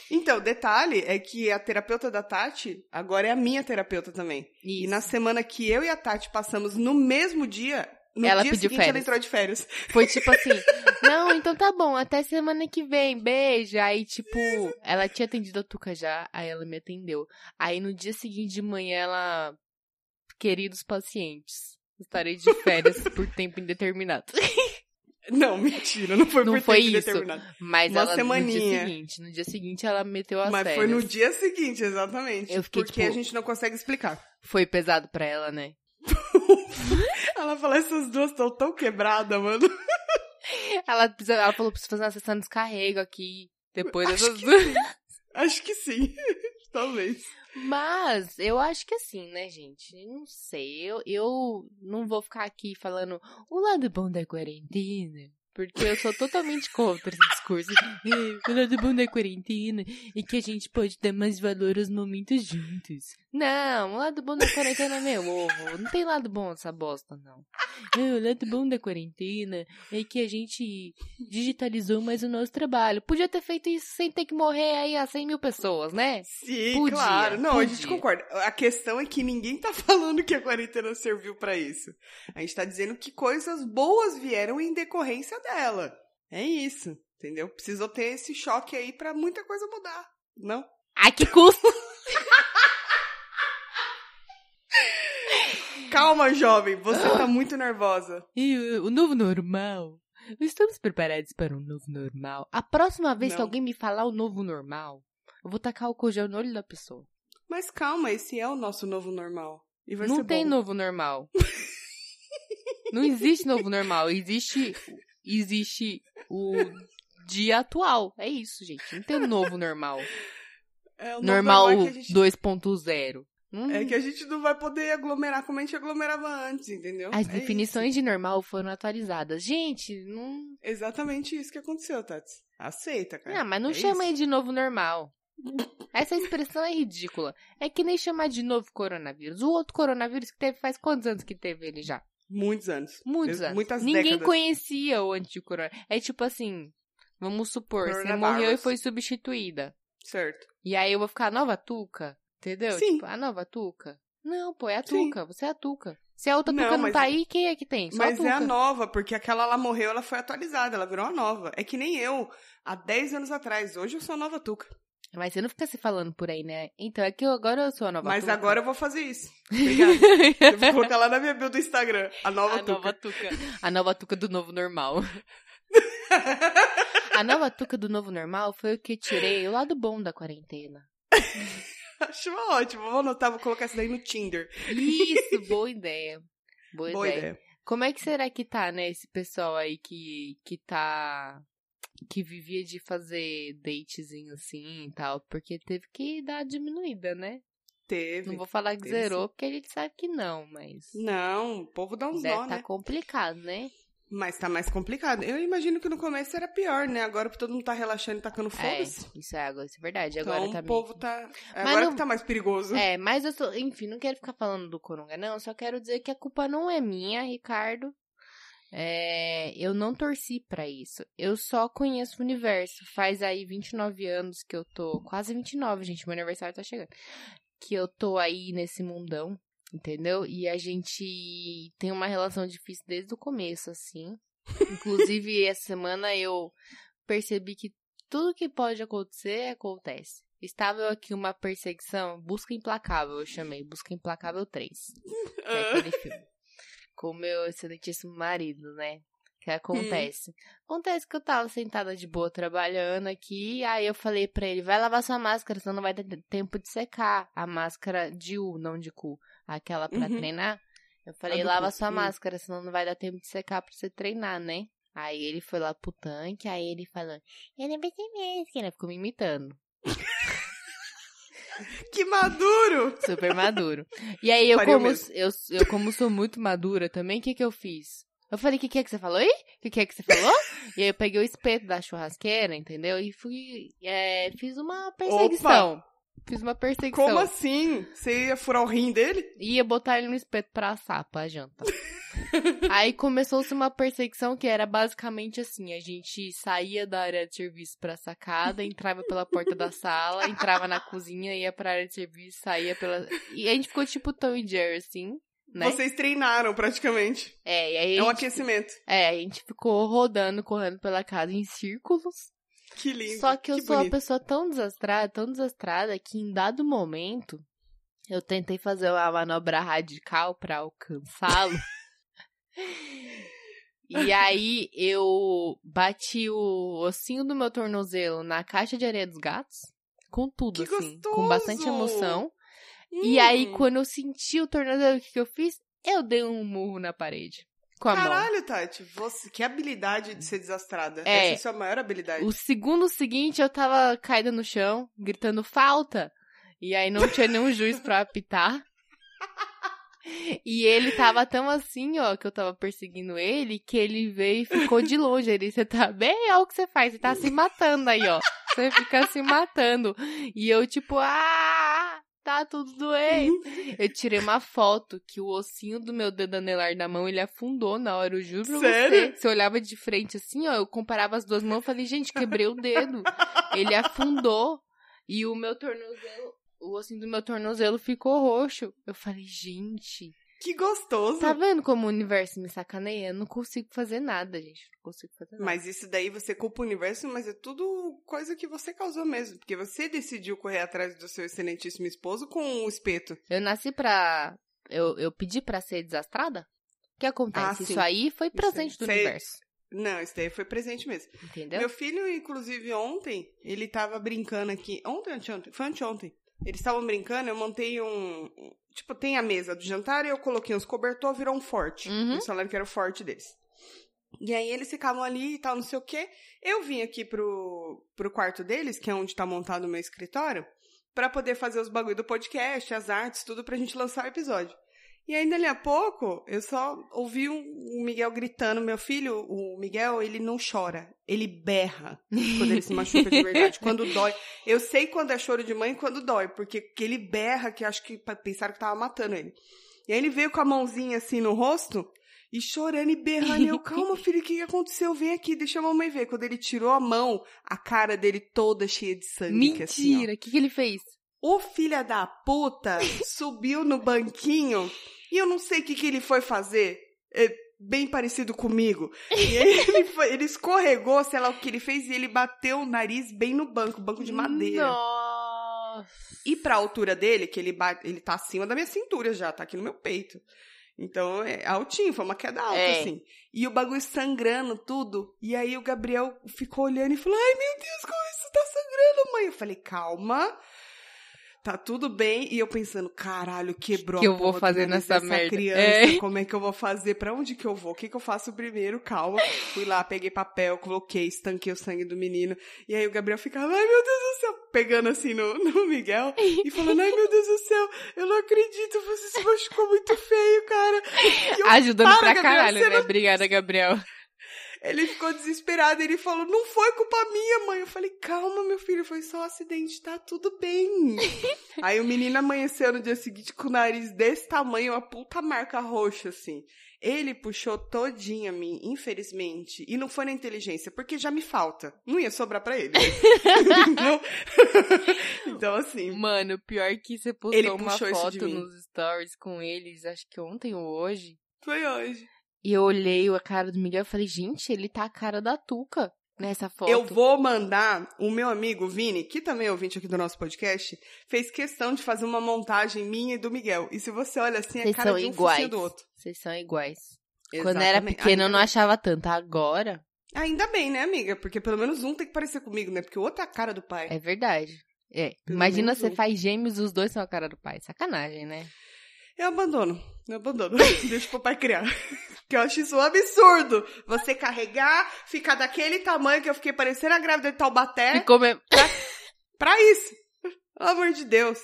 Então, detalhe é que a terapeuta da Tati agora é a minha terapeuta também. E Isso. na semana que eu e a Tati passamos no mesmo dia, no Ela dia pediu seguinte ela férias. entrou de férias. Foi tipo assim, <laughs> não, então tá bom, até semana que vem, beijo. Aí, tipo, ela tinha atendido a Tuca já, aí ela me atendeu. Aí no dia seguinte de manhã ela. Queridos pacientes, estarei de férias <laughs> por tempo indeterminado. <laughs> Não, mentira, não foi Não por foi tempo isso. determinado. Mas Uma ela no semaninha. dia seguinte, no dia seguinte ela meteu as Mas férias. foi no dia seguinte, exatamente. Eu fiquei, porque tipo- a gente não consegue explicar. Foi pesado pra ela, né? Ela falou, essas duas estão tão quebradas, mano. <laughs> Ela, precisa- ela falou, preciso fazer uma sessão de descarrego aqui. Depois Acho dessas duas. Acho que sim. <laughs> Talvez. Mas eu acho que assim, né, gente? Não sei. Eu, eu não vou ficar aqui falando o lado bom da quarentena. Porque eu sou totalmente contra esse discurso. <laughs> É, o lado bom da quarentena é que a gente pode dar mais valor aos momentos juntos. Não, o lado bom da quarentena é meu ovo. Não tem lado bom essa bosta, não. É, o lado bom da quarentena é que a gente digitalizou mais o nosso trabalho. Podia ter feito isso sem ter que morrer aí a 100 mil pessoas, né? Sim, Podia, claro. Não, a gente podia. concorda. A questão é que ninguém tá <laughs> falando que a quarentena serviu pra isso. A gente tá dizendo que coisas boas vieram em decorrência dela. É isso, entendeu? Precisou ter esse choque aí pra muita coisa mudar, não? Ai, que custo! <laughs> Calma, jovem, você tá muito nervosa. E o, o novo normal? Estamos preparados para um novo normal? A próxima vez que Não. alguém me falar o novo normal, eu vou tacar o gel no olho da pessoa. Mas calma, esse é o nosso novo normal. E vai não ser tem bom. novo normal. <laughs> não existe novo normal. Existe, existe o dia atual. É isso, gente. Não tem um novo normal. É, o novo Normal é gente- 2.0. Hum, É que a gente não vai poder aglomerar como a gente aglomerava antes, entendeu? As É definições de normal foram atualizadas. Gente, não. isso. Exatamente isso que aconteceu, Tati. Aceita, cara. Não, mas não É chama isso. de novo normal. Essa expressão é ridícula. É que nem chamar de novo coronavírus. O outro coronavírus que teve faz quantos anos que teve ele já? Muitos anos. Muitos anos. muitas Ninguém décadas. conhecia o anticorona. É tipo assim, vamos supor, você morreu e foi substituída. Certo. E aí eu vou ficar a nova Tuca, entendeu? Sim. Tipo, a nova Tuca. Não, pô, é a Sim. Tuca, você é a Tuca. Se a outra Não, Tuca não mas- tá aí, quem é que tem? Só Mas a é a nova, porque aquela lá morreu, ela foi atualizada, ela virou a nova. É que nem eu, há 10 anos atrás. Hoje eu sou a nova Tuca. Mas você não fica se falando por aí, né? Então é que eu, agora eu sou a nova Mas Tuca. agora eu vou fazer isso. <laughs> Obrigada. eu vou colocar lá na minha bio do Instagram. A nova a Tuca. nova tuca. A nova tuca do novo normal. <laughs> A nova tuca do novo normal foi o que tirei o lado bom da quarentena. <laughs> Acho ótimo. Vou anotar, vou colocar isso daí no Tinder. Isso, boa ideia. Boa, Boa ideia. ideia. Como é que será que tá, né, esse pessoal aí que, que tá. Que vivia de fazer datezinho assim e tal? Porque teve que dar diminuída, né? Teve. Não vou falar que zerou, porque a gente sabe que não, mas. Não, o povo dá uns Deve nó, tá né? complicado, né? Mas tá mais complicado. Eu imagino que no começo era pior, né? Agora todo mundo tá relaxando e tacando É, foda-se. isso é, agora, isso é verdade. Então Agora o tá meio povo tá. Agora não- que tá mais perigoso. É, mas eu tô, enfim, não quero ficar falando do Coronga, não. Só quero dizer que a culpa não é minha, Ricardo. É, eu não torci pra isso. Eu só conheço o universo. Faz aí 29 anos que eu tô. Quase 29, gente. Meu aniversário tá chegando. Que eu tô aí nesse mundão, entendeu? E a gente tem uma relação difícil desde o começo, assim. Inclusive, <laughs> essa semana eu percebi que tudo que pode acontecer, acontece. Estava eu aqui uma perseguição, Busca Implacável, eu chamei, Busca Implacável 3. Que é Ah. aquele filme. Com o meu excelentíssimo marido, né? Que acontece. Acontece que eu tava sentada de boa trabalhando aqui, aí eu falei pra ele, vai lavar sua máscara, senão não vai ter tempo de secar. A máscara de U, não de cu. Aquela pra Uhum. treinar. Eu falei, do lava cu, sua hum. máscara, senão não vai dar tempo de secar pra você treinar, né? Aí ele foi lá pro tanque, aí ele falou, eu não pensei máscara, ficou me imitando. Que maduro! Super maduro. E aí, eu como, mesmo. eu, eu como sou muito madura também, o que que eu fiz? Eu falei, o que que é que você falou aí? O que que é que você falou? e aí eu peguei o espeto da churrasqueira, entendeu? E fui, é, fiz uma perseguição. Fiz uma perseguição. Como assim? Você ia furar o rim dele? Ia botar ele no espeto pra assar, pra janta. Aí começou-se uma perseguição que era basicamente assim: a gente saía da área de serviço pra sacada, entrava pela porta da sala, entrava na cozinha, ia pra área de serviço, saía pela. E a gente ficou tipo Tom e Jerry, assim, né? Vocês treinaram praticamente. É, e aí É um gente, aquecimento. é, a gente ficou rodando, correndo pela casa em círculos. Que lindo. Só que eu sou uma bonito. pessoa tão desastrada, tão desastrada, que em dado momento eu tentei fazer uma manobra radical pra alcançá-lo. <laughs> e aí eu bati o ossinho do meu tornozelo na caixa de areia dos gatos, com tudo, Que assim, com bastante gostoso! emoção. E aí, Hum. quando eu senti o tornozelo, o que, que eu fiz? Eu dei um murro na parede. Com a mão. Caralho, Tati, você, que habilidade de ser desastrada. É. Essa é a sua maior habilidade. O segundo seguinte, eu tava caída no chão, gritando falta. E aí não tinha nenhum juiz pra apitar. <laughs> <laughs> E ele tava tão assim, ó, que eu tava perseguindo ele, que ele veio e ficou de longe. Ele, você tá bem? Olha o que você faz, você tá se matando aí, ó. Você fica se matando. E eu, tipo, ah, tá tudo doendo. <laughs> Eu tirei uma foto que o ossinho do meu dedo anelar da mão, ele afundou na hora, eu juro pra Sério? você. Você olhava de frente assim, ó, eu comparava as duas mãos e falei, gente, quebrei o dedo. Ele afundou. E o meu tornozelo, o ossinho do meu tornozelo ficou roxo. Eu falei, gente, Que gostoso. tá vendo como o universo me sacaneia? Eu não consigo fazer nada, gente. Não consigo fazer nada. Mas isso daí você culpa o universo, mas é tudo coisa que você causou mesmo. Porque você decidiu correr atrás do seu excelentíssimo esposo com o espeto. Eu nasci pra. Eu, eu pedi pra ser desastrada? O que acontece? Ah. Isso aí foi presente do Sei. universo. Não, isso daí foi presente mesmo. Entendeu? Meu filho, inclusive, ontem, ele tava brincando aqui. Ontem anteontem? Foi anteontem. Eles estavam brincando, eu montei um. Tipo, tem a mesa do jantar e eu coloquei uns cobertor, virou um forte. Uhum. Eles falaram que era o forte deles. E aí eles ficavam ali e tal, não sei o quê. Eu vim aqui pro, pro quarto deles, que é onde tá montado o meu escritório, pra poder fazer os bagulho do podcast, as artes, tudo pra gente lançar o episódio. E aí, dali a pouco, eu só ouvi um, o Miguel gritando. Meu filho, o Miguel, ele não chora. Ele berra quando ele se machuca de verdade. <laughs> quando dói. Eu sei quando é choro de mãe e quando dói. Porque que ele berra, que acho que pensaram que tava matando ele. E aí ele veio com a mãozinha assim no rosto e chorando e berrando. E eu, calma, filho, o que aconteceu? Vem aqui, deixa a mamãe ver. Quando ele tirou a mão, a cara dele toda cheia de sangue. assim. Mentira! O que, que ele fez? O filho da puta <laughs> subiu no banquinho e eu não sei o que, que ele foi fazer. É bem parecido comigo. E <laughs> ele, foi- ele escorregou, sei lá o que ele fez, e ele bateu o nariz bem no banco, banco de madeira. Nossa! E pra altura dele, que ele, bate, ele tá acima da minha cintura já, tá aqui no meu peito. Então, é altinho, foi uma queda alta, É. assim. E o bagulho sangrando, tudo. E aí o Gabriel ficou olhando e falou, ai meu Deus, como isso tá sangrando, mãe? Eu falei, calma, tá tudo bem. E eu pensando, caralho, quebrou Que a eu vou fazer nariz nessa merda. criança. É. Como é que eu vou fazer? Pra onde que eu vou? O que que eu faço primeiro? Calma. Fui lá, peguei papel, coloquei, estanquei o sangue do menino. E aí o Gabriel ficava, ai meu Deus do céu, pegando assim no, no Miguel e falando, ai meu Deus do céu, eu não acredito, você se machucou muito feio, cara. Eu, Ajudando "Para, pra Gabriel, caralho, né? Obrigada, Gabriel. Ele ficou desesperado, ele falou, não foi culpa minha, mãe. Eu falei, calma, meu filho, foi só um acidente, tá tudo bem. <laughs> aí o menino amanheceu no dia seguinte com o nariz desse tamanho, uma puta marca roxa, assim. Ele puxou todinha a mim, infelizmente. E não foi na inteligência, porque já me falta. Não ia sobrar pra ele. Entendeu? <laughs> então, assim, Mano, pior que você postou Ele uma foto nos stories com eles, acho que ontem ou hoje. foi hoje. E eu olhei a cara do Miguel e falei, gente, ele tá a cara da Tuca nessa foto. Eu vou mandar o meu amigo Vini, que também é ouvinte aqui do nosso podcast, fez questão de fazer uma montagem minha e do Miguel. E se você olha assim, é Vocês cara são de um iguais. do outro. Vocês são iguais. Quando era Exatamente. pequena eu não achava tanto. Agora, Ainda bem, né, amiga? Porque pelo menos um tem que parecer comigo, né? Porque o outro é a cara do pai. é verdade. É. Pelo Imagina você um. faz gêmeos, os dois são a cara do pai. Sacanagem, né? Eu abandono. Eu abandono. <laughs> Deixa o papai criar. Porque eu acho isso um absurdo. Você carregar, ficar daquele tamanho que eu fiquei parecendo a grávida de Taubaté. Ficou mesmo. Pra isso. Pelo amor de Deus.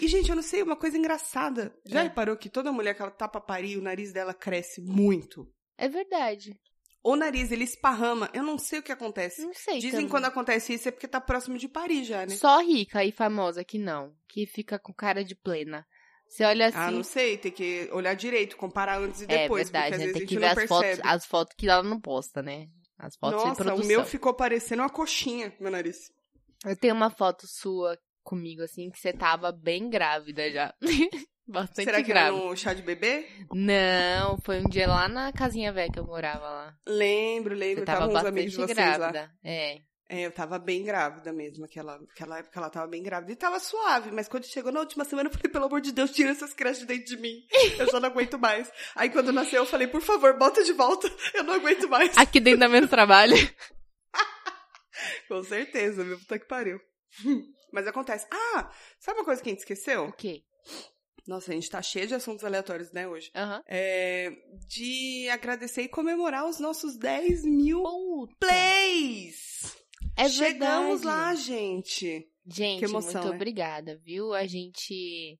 E, gente, eu não sei, uma coisa engraçada. Já É. reparou que toda mulher que ela tá pra parir, o nariz dela cresce muito? É verdade. O nariz, ele esparrama. Eu não sei o que acontece. Não sei. Dizem também. que quando acontece isso é porque tá próximo de parir já, né? Só rica e famosa que não. Que fica com cara de plena. Você olha assim. Ah, não sei, tem que olhar direito, comparar antes e é depois, verdade, porque né? Tem que ver as fotos, as fotos que ela não posta, né? As fotos de Nossa, produção. o meu ficou parecendo uma coxinha, meu nariz. Eu tenho uma foto sua comigo, assim, que você tava bem grávida já. <laughs> Bastante Será que grávida. era no chá de bebê? Não, foi um dia lá na casinha velha que eu morava lá. Lembro, Você lembro. tava Tava bastante de grávida. É. É, eu tava bem grávida mesmo, aquela, aquela época ela tava bem grávida. E tava suave, mas quando chegou na última semana eu falei, pelo amor de Deus, tira essas crianças de dentro de mim. Eu já não aguento mais. Aí quando nasceu eu falei, por favor, bota de volta, eu não aguento mais. <laughs> Aqui dentro dá menos trabalho. <laughs> Com certeza, viu? Puta que pariu. <laughs> Mas acontece. Ah, sabe uma coisa que a gente esqueceu? O quê? Nossa, a gente tá cheio de assuntos aleatórios, né, hoje. Aham. É, de agradecer e comemorar os nossos 10 mil Puta. plays. É Chegamos verdade. lá, gente. Gente, Que emoção, muito né? obrigada, viu? A gente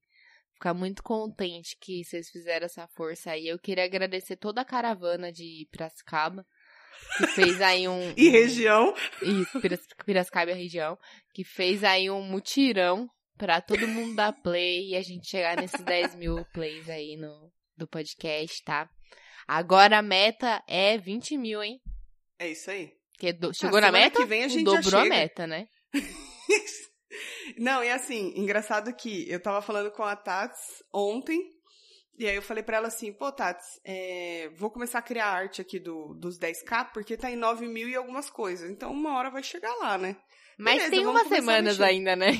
ficar muito contente que vocês fizeram essa força aí. Eu queria agradecer toda a caravana de Piracicaba, que fez aí um... <laughs> E região. Isso, Piracicaba e a região, que fez aí um mutirão pra todo mundo dar play e a gente chegar nesses <laughs> 10 mil plays aí no, do podcast, tá? Agora a meta é 20 mil, hein? É isso aí. Porque do- chegou Ah, na meta, que vem a gente dobrou a meta, né? <laughs> Não, e assim, engraçado que eu tava falando com a Tats ontem, e aí eu falei pra ela assim, pô, Tats, é, vou começar a criar arte aqui do, dos 10k, porque tá em 9 mil e algumas coisas, então uma hora vai chegar lá, né? Mas Beleza, tem umas semanas ainda, né?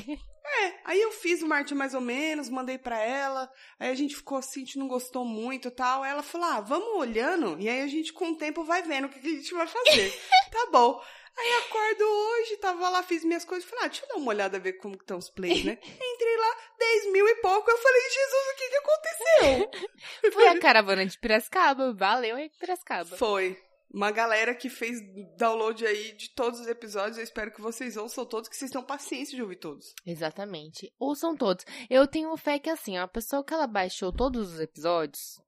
É, aí eu fiz uma arte mais ou menos, mandei pra ela, aí a gente ficou assim, a gente não gostou muito e tal, aí ela falou, ah, vamos olhando, e aí a gente com o tempo vai vendo o que que a gente vai fazer. <laughs> tá bom. Aí acordo hoje, tava lá, fiz minhas coisas, falei, ah, deixa eu dar uma olhada, ver como estão os plays, né? <laughs> Entrei lá, 10 mil e pouco, eu falei, Jesus, o que que aconteceu? <laughs> Foi a caravana de Piracicaba. Valeu aí, Piracicaba. Foi. Uma galera que fez download aí de todos os episódios, eu espero que vocês ouçam todos, que vocês tenham paciência de ouvir todos. Exatamente. Ouçam todos. Eu tenho fé que, assim, a pessoa que ela baixou todos os episódios,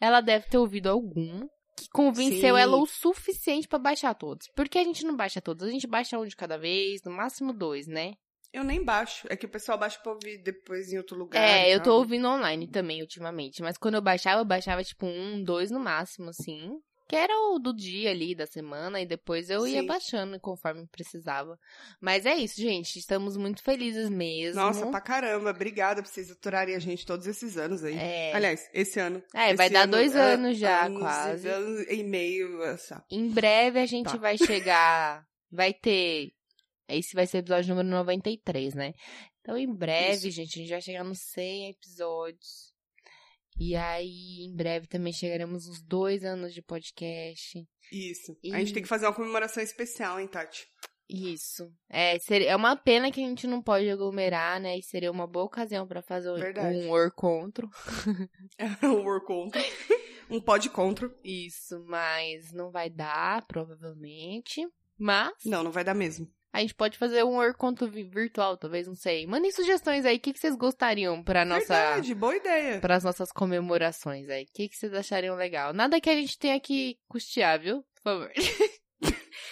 ela deve ter ouvido algum que convenceu Sim. ela o suficiente pra baixar todos. Porque a gente não baixa todos, a gente baixa um de cada vez, no máximo dois, né? Eu nem baixo, é que o pessoal baixa pra ouvir depois em outro lugar. É, eu tô ouvindo online também, ultimamente. Mas quando eu baixava, eu baixava, tipo, um, dois no máximo, assim. Que era o do dia ali, da semana, e depois eu ia Sim. baixando conforme precisava. Mas é isso, gente. Estamos muito felizes mesmo. Nossa, pra caramba. Obrigada por vocês aturarem a gente todos esses anos aí. É. Aliás, esse ano. É, vai Esse dar ano, dois é, anos já, anos e quase. anos e meio. Essa. Em breve a gente Tá. vai chegar. Vai ter. Esse vai ser o episódio número 93, né? Então, em breve, Isso. gente, a gente vai chegar nos 100 episódios. E aí, em breve também chegaremos nos dois anos de podcast. Isso. E- A gente tem que fazer uma comemoração especial, hein, Tati? Isso. É, seria, é uma pena que a gente não pode aglomerar, né? E seria uma boa ocasião pra fazer um, Verdade. um orcontro. <laughs> um war contra. <laughs> Um pod contra. Isso, mas não vai dar, provavelmente. Mas Não, não vai dar mesmo. A gente pode fazer um orcontro vi- virtual, talvez, não sei. Mandem sugestões aí, o que, que vocês gostariam pra nossa... Verdade, boa ideia. Para as nossas comemorações aí. O que, que vocês achariam legal? Nada que a gente tenha que custear, viu? Por favor. <laughs>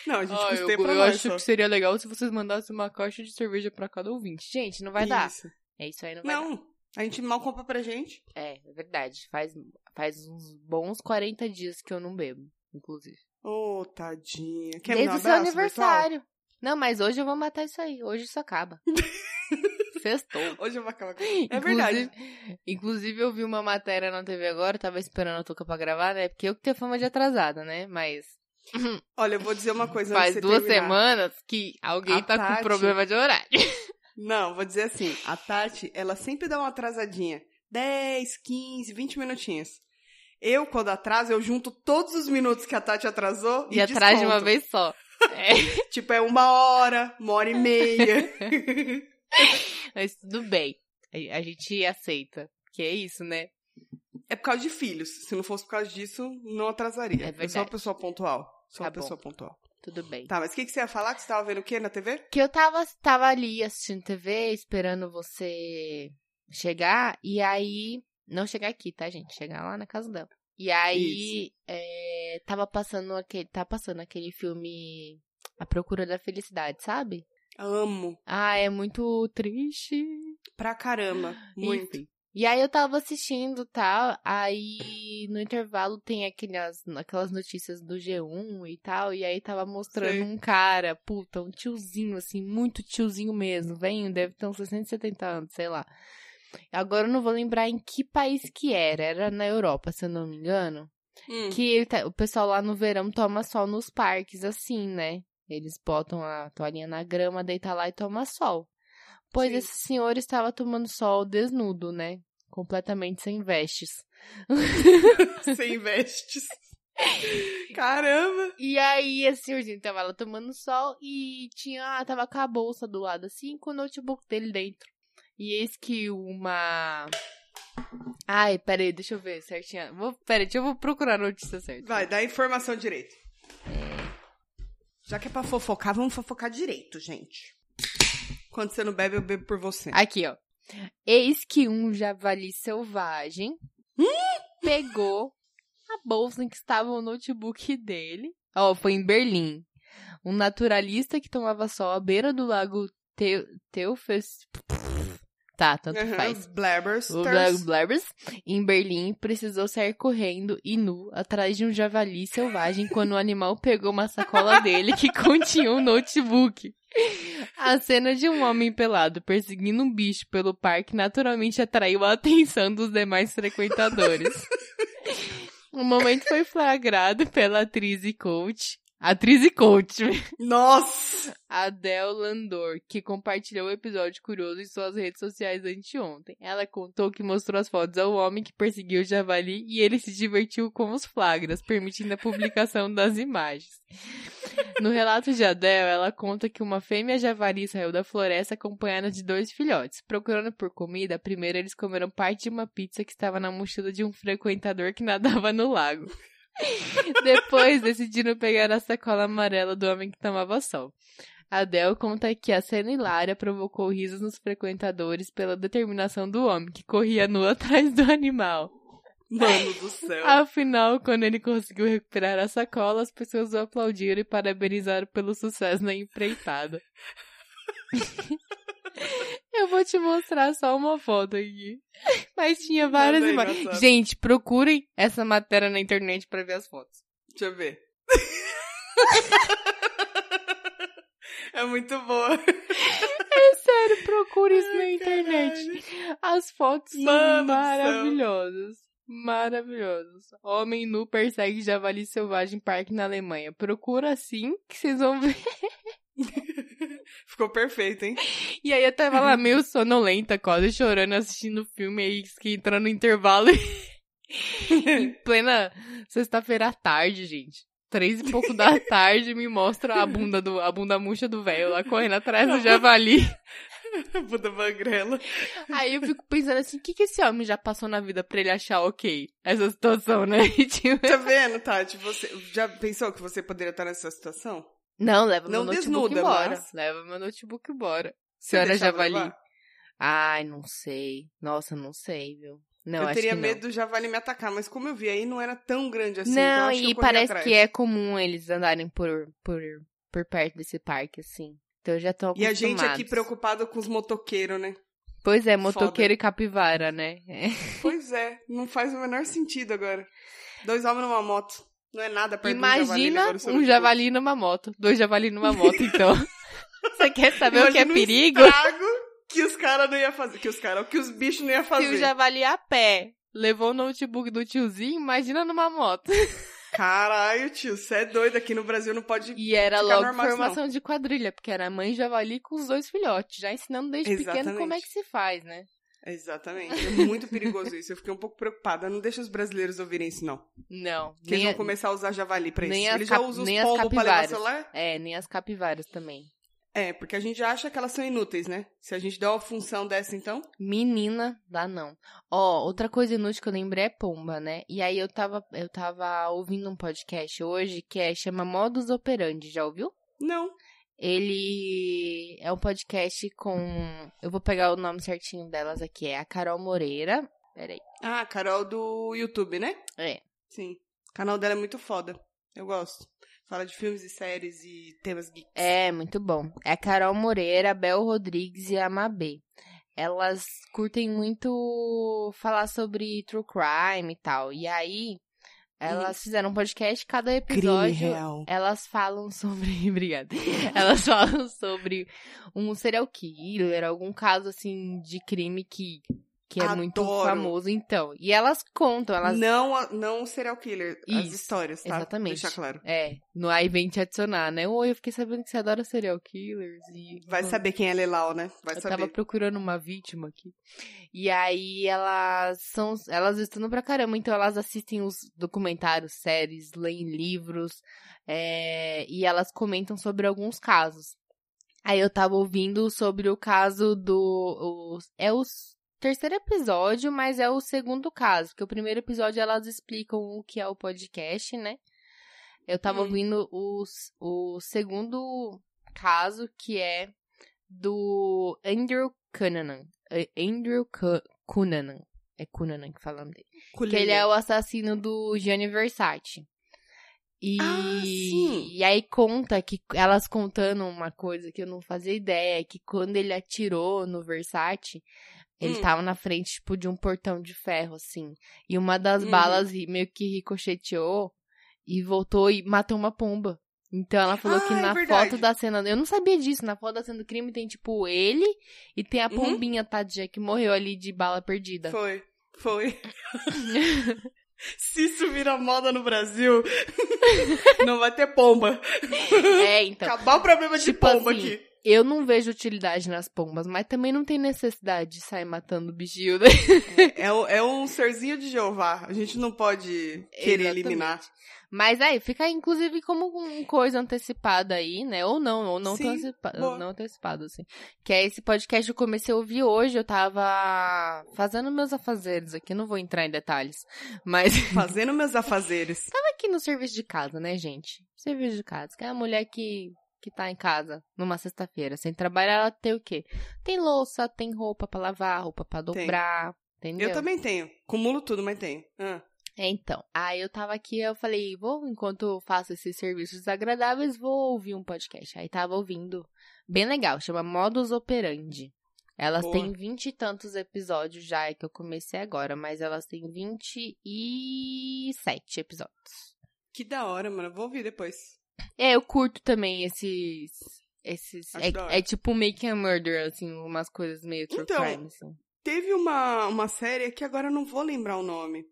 Não, a gente custeia eu, pra eu nós acho só. que seria legal se vocês mandassem uma caixa de cerveja pra cada ouvinte. Gente, não vai dar. Isso. É isso aí, não vai dar. Não, a gente mal compra pra gente. É, é verdade. Faz, faz uns bons 40 dias que eu não bebo, inclusive. Ô, tadinha. Quer Desde o dar um seu abraço virtual? Não, mas hoje eu vou matar isso aí. Hoje isso acaba. <laughs> Sextou. Hoje eu vou acabar com É verdade. Inclusive- Inclusive, eu vi uma matéria na TV agora, tava esperando a Tuca pra gravar, né? Porque eu que tenho fama de atrasada, né? Mas <laughs> Olha, eu vou dizer uma coisa faz duas terminar. semanas que alguém A tá Tati- com problema de horário. Não, vou dizer assim, a Tati, ela sempre dá uma atrasadinha. 10, 15, 20 minutinhos. Eu, quando atraso, eu junto todos os minutos que a Tati atrasou e, E atrás de uma vez só. É, <laughs> Tipo, é uma hora, uma hora e meia. <laughs> mas tudo bem. A gente aceita. Que é isso, né? é por causa de filhos. Se não fosse por causa disso, não atrasaria. É eu sou uma verdade. pessoa pontual. Sou Tá uma bom. pessoa pontual. Tudo bem. Tá, mas o que, que você ia falar? Que você tava vendo o quê na TV? Que eu tava, tava ali assistindo TV, esperando você chegar, e aí. Não chegar aqui, tá, gente? Chegar lá na casa dela. E aí, é, tava passando aquele. Tá passando aquele filme A Procura da Felicidade, sabe? Amo. Ah, é muito triste. Pra caramba. Muito. Enfim. E aí eu tava assistindo e tal, aí no intervalo tem aquelas, aquelas notícias do G1 e tal, e aí tava mostrando um cara, puta, um tiozinho, assim, muito tiozinho mesmo, velho, deve ter uns 60, 70 anos, sei lá. Agora eu não vou lembrar em que país que era, era na Europa, se eu não me engano, Hum. que tá- o pessoal lá no verão toma sol nos parques, assim, né? Eles botam a toalhinha na grama, deita lá e toma sol. Pois Sim. esse senhor estava tomando sol desnudo, né? Completamente sem vestes. <laughs> Sem vestes. <laughs> Caramba. E aí, esse senhorzinho tava lá tomando sol e tinha, tava com a bolsa do lado assim, com o notebook dele dentro. E eis que uma. Ai, peraí, deixa eu ver certinho. Vou, peraí, deixa eu procurar a notícia certa. Vai, dá a informação direito. Já que é pra fofocar, vamos fofocar direito, gente. Quando você não bebe, eu bebo por você. Aqui, ó. Eis que um javali selvagem pegou a bolsa em que estava o notebook dele. Ó, foi em Berlim. Um naturalista que tomava sol à beira do lago Teu Teufels. Tá, tanto Uhum, faz. Blabbers. O Blabbers, em Berlim, precisou sair correndo e nu atrás de um javali selvagem quando o animal pegou uma sacola dele que <laughs> continha um notebook. A cena de um homem pelado perseguindo um bicho pelo parque naturalmente atraiu a atenção dos demais frequentadores. <laughs> O momento foi flagrado pela atriz e coach. Atriz e coach. <laughs> Nossa! Adele Landor, que compartilhou o episódio curioso em suas redes sociais anteontem. Ela contou que mostrou as fotos ao homem que perseguiu o javali e ele se divertiu com os flagras, permitindo a publicação das imagens. No relato de Adele, ela conta que uma fêmea javali saiu da floresta acompanhada de dois filhotes. Procurando por comida, primeiro eles comeram parte de uma pizza que estava na mochila de um frequentador que nadava no lago. <laughs> Depois decidiram pegar a sacola amarela do homem que tomava sol. Adele conta que a cena hilária provocou risos nos frequentadores pela determinação do homem, que corria nu <laughs> atrás do animal. Mano do céu. Afinal, quando ele conseguiu recuperar a sacola, as pessoas o aplaudiram e parabenizaram pelo sucesso na empreitada. <laughs> Eu vou te mostrar só uma foto aqui. Mas tinha várias imagens. Gente, procurem essa matéria na internet pra ver as fotos. Deixa eu ver. é muito boa. É sério, procure isso na internet. As fotos são maravilhosas. Maravilhosas. Homem nu persegue javali selvagem em parque na Alemanha. Procura assim que vocês vão ver. <laughs> Ficou perfeito, hein? E aí eu tava lá meio sonolenta, quase chorando, assistindo o filme aí, que entrando no intervalo. <laughs> em plena sexta-feira à tarde, gente. Três e pouco da <laughs> tarde me mostra a bunda do a bunda murcha do velho lá correndo atrás do javali. Puta magrela. Aí eu fico pensando assim, o que, que esse homem já passou na vida pra ele achar ok essa situação, né? Tipo, Tá vendo, Tati? Você já pensou que você poderia estar nessa situação? Não, leva Não meu notebook desnuda, embora. mas- Leva meu notebook embora. Você Senhora Javali. levar? Ai, não sei. Nossa, não sei, viu? Não, eu teria que medo do javali me atacar, mas como eu vi aí, não era tão grande assim. então não, que e corri parece atrás. que é comum eles andarem por, por, por perto desse parque, assim. Então eu já tô E a gente aqui preocupado com os motoqueiros, né? Pois é, Foda. motoqueiro e capivara, né? É. <laughs> Pois é, não faz o menor sentido agora. Dois homens numa moto. Não é nada perto de um javali. Imagina seu um javali numa moto. Dois javali numa moto, então. <laughs> Você quer saber o que é Imagina perigo? estrago que os caras não iam fazer. Que os caras, que os bichos não iam Se fazer. o javali a pé levou o notebook do tiozinho, imagina numa moto. Caralho, tio, você é doido. Aqui no Brasil não pode. E era logo normal formação de quadrilha, porque era mãe javali com os dois filhotes, já ensinando desde pequeno Exatamente. como é que se faz, né? Exatamente. É <laughs> muito perigoso isso. Eu fiquei um pouco preocupada. Não deixa os brasileiros ouvirem isso, não. Não. Que eles vão a- começar a usar javali pra isso. Eles já usam os pombos pra levar capivaras. celular? É, nem as capivaras também. É, porque a gente acha que elas são inúteis, né? Se a gente der uma função dessa, então. Menina, dá não. Ó, outra coisa inútil que eu lembrei é pomba, né? E aí eu tava, eu tava ouvindo um podcast hoje que é chama Modus Operandi, já ouviu? Não. Ele é um podcast com. Eu vou pegar o nome certinho delas aqui. É a Carol Moreira. Peraí. Ah, a Carol do YouTube, né? É. Sim. O canal dela é muito foda. Eu gosto. Fala de filmes e séries e temas geeks. É, muito bom. É a Carol Moreira, a Bel Rodrigues e a Mabê. Elas curtem muito falar sobre true crime e tal. E aí, elas fizeram um podcast, cada episódio. real. Elas falam sobre. <laughs> Obrigada. Elas falam sobre um serial killer, algum caso assim de crime que, que é muito Adoro. famoso, então. E elas contam, elas. Não, não o serial killer. as Isso, histórias, tá? exatamente. Deixar claro. É, no aí vem te adicionar, né? Oi, eu fiquei sabendo que você adora serial killers e. Vai saber quem é Lelau, né? Vai Eu saber. tava procurando uma vítima aqui. E aí elas são. Elas estudam pra caramba, então elas assistem os documentários, séries, leem livros. é, e elas comentam sobre alguns casos. Aí eu tava ouvindo sobre o caso do. o- é o terceiro episódio, mas é o segundo caso. Porque o primeiro episódio elas explicam o que é o podcast, né? Eu tava Hum. ouvindo os, o segundo caso, que é do Andrew Cunanan. é Andrew Cu- Cunanan. É Cunanan que fala o nome dele. Que ele é o assassino do Gianni Versace. E, Ah, e aí conta que elas contando uma coisa que eu não fazia ideia, que quando ele atirou no Versace, ele Hum. tava na frente, tipo, de um portão de ferro, assim. E uma das Uhum. balas meio que ricocheteou e voltou e matou uma pomba. Então ela falou que Ah, é na verdade. foto da cena. Eu não sabia disso. Na foto da cena do crime tem, tipo, ele e tem a Uhum. pombinha, tadinha, que morreu ali de bala perdida. Foi, foi. <laughs> Se isso vira moda no Brasil, <laughs> não vai ter pomba. é, então. Acabar o problema de Tipo pomba assim, aqui. Eu não vejo utilidade nas pombas, mas também não tem necessidade de sair matando bichinho, né? É, um- é um serzinho de Jeová. A gente não pode querer Exatamente. eliminar. Mas aí, fica inclusive como coisa antecipada aí, né? Ou não, ou não, Sim, antecipa- não antecipado, assim. Que é esse podcast que eu comecei a ouvir hoje, eu tava fazendo meus afazeres aqui, não vou entrar em detalhes. Mas <laughs> Fazendo meus afazeres. tava aqui no serviço de casa, né, gente? Serviço de casa, que é a mulher que, que tá em casa numa sexta-feira, sem trabalhar, ela tem o quê? Tem louça, tem roupa pra lavar, roupa pra Tem. dobrar, entendeu? Eu também tenho. Cumulo tudo, mas tenho. Ah. É, então. Aí eu tava aqui, eu falei, vou, enquanto eu faço esses serviços desagradáveis, vou ouvir um podcast. Aí tava ouvindo. Bem legal, chama Modus Operandi. Elas Boa. têm vinte e tantos episódios já, é que eu comecei agora, mas elas têm vinte e sete episódios. Que da hora, mano. Vou ouvir depois. É, eu curto também esses. Esses. É, é tipo Making a Murder, assim, umas coisas meio true Então, crime, assim. Teve uma, uma série que agora eu não vou lembrar o nome.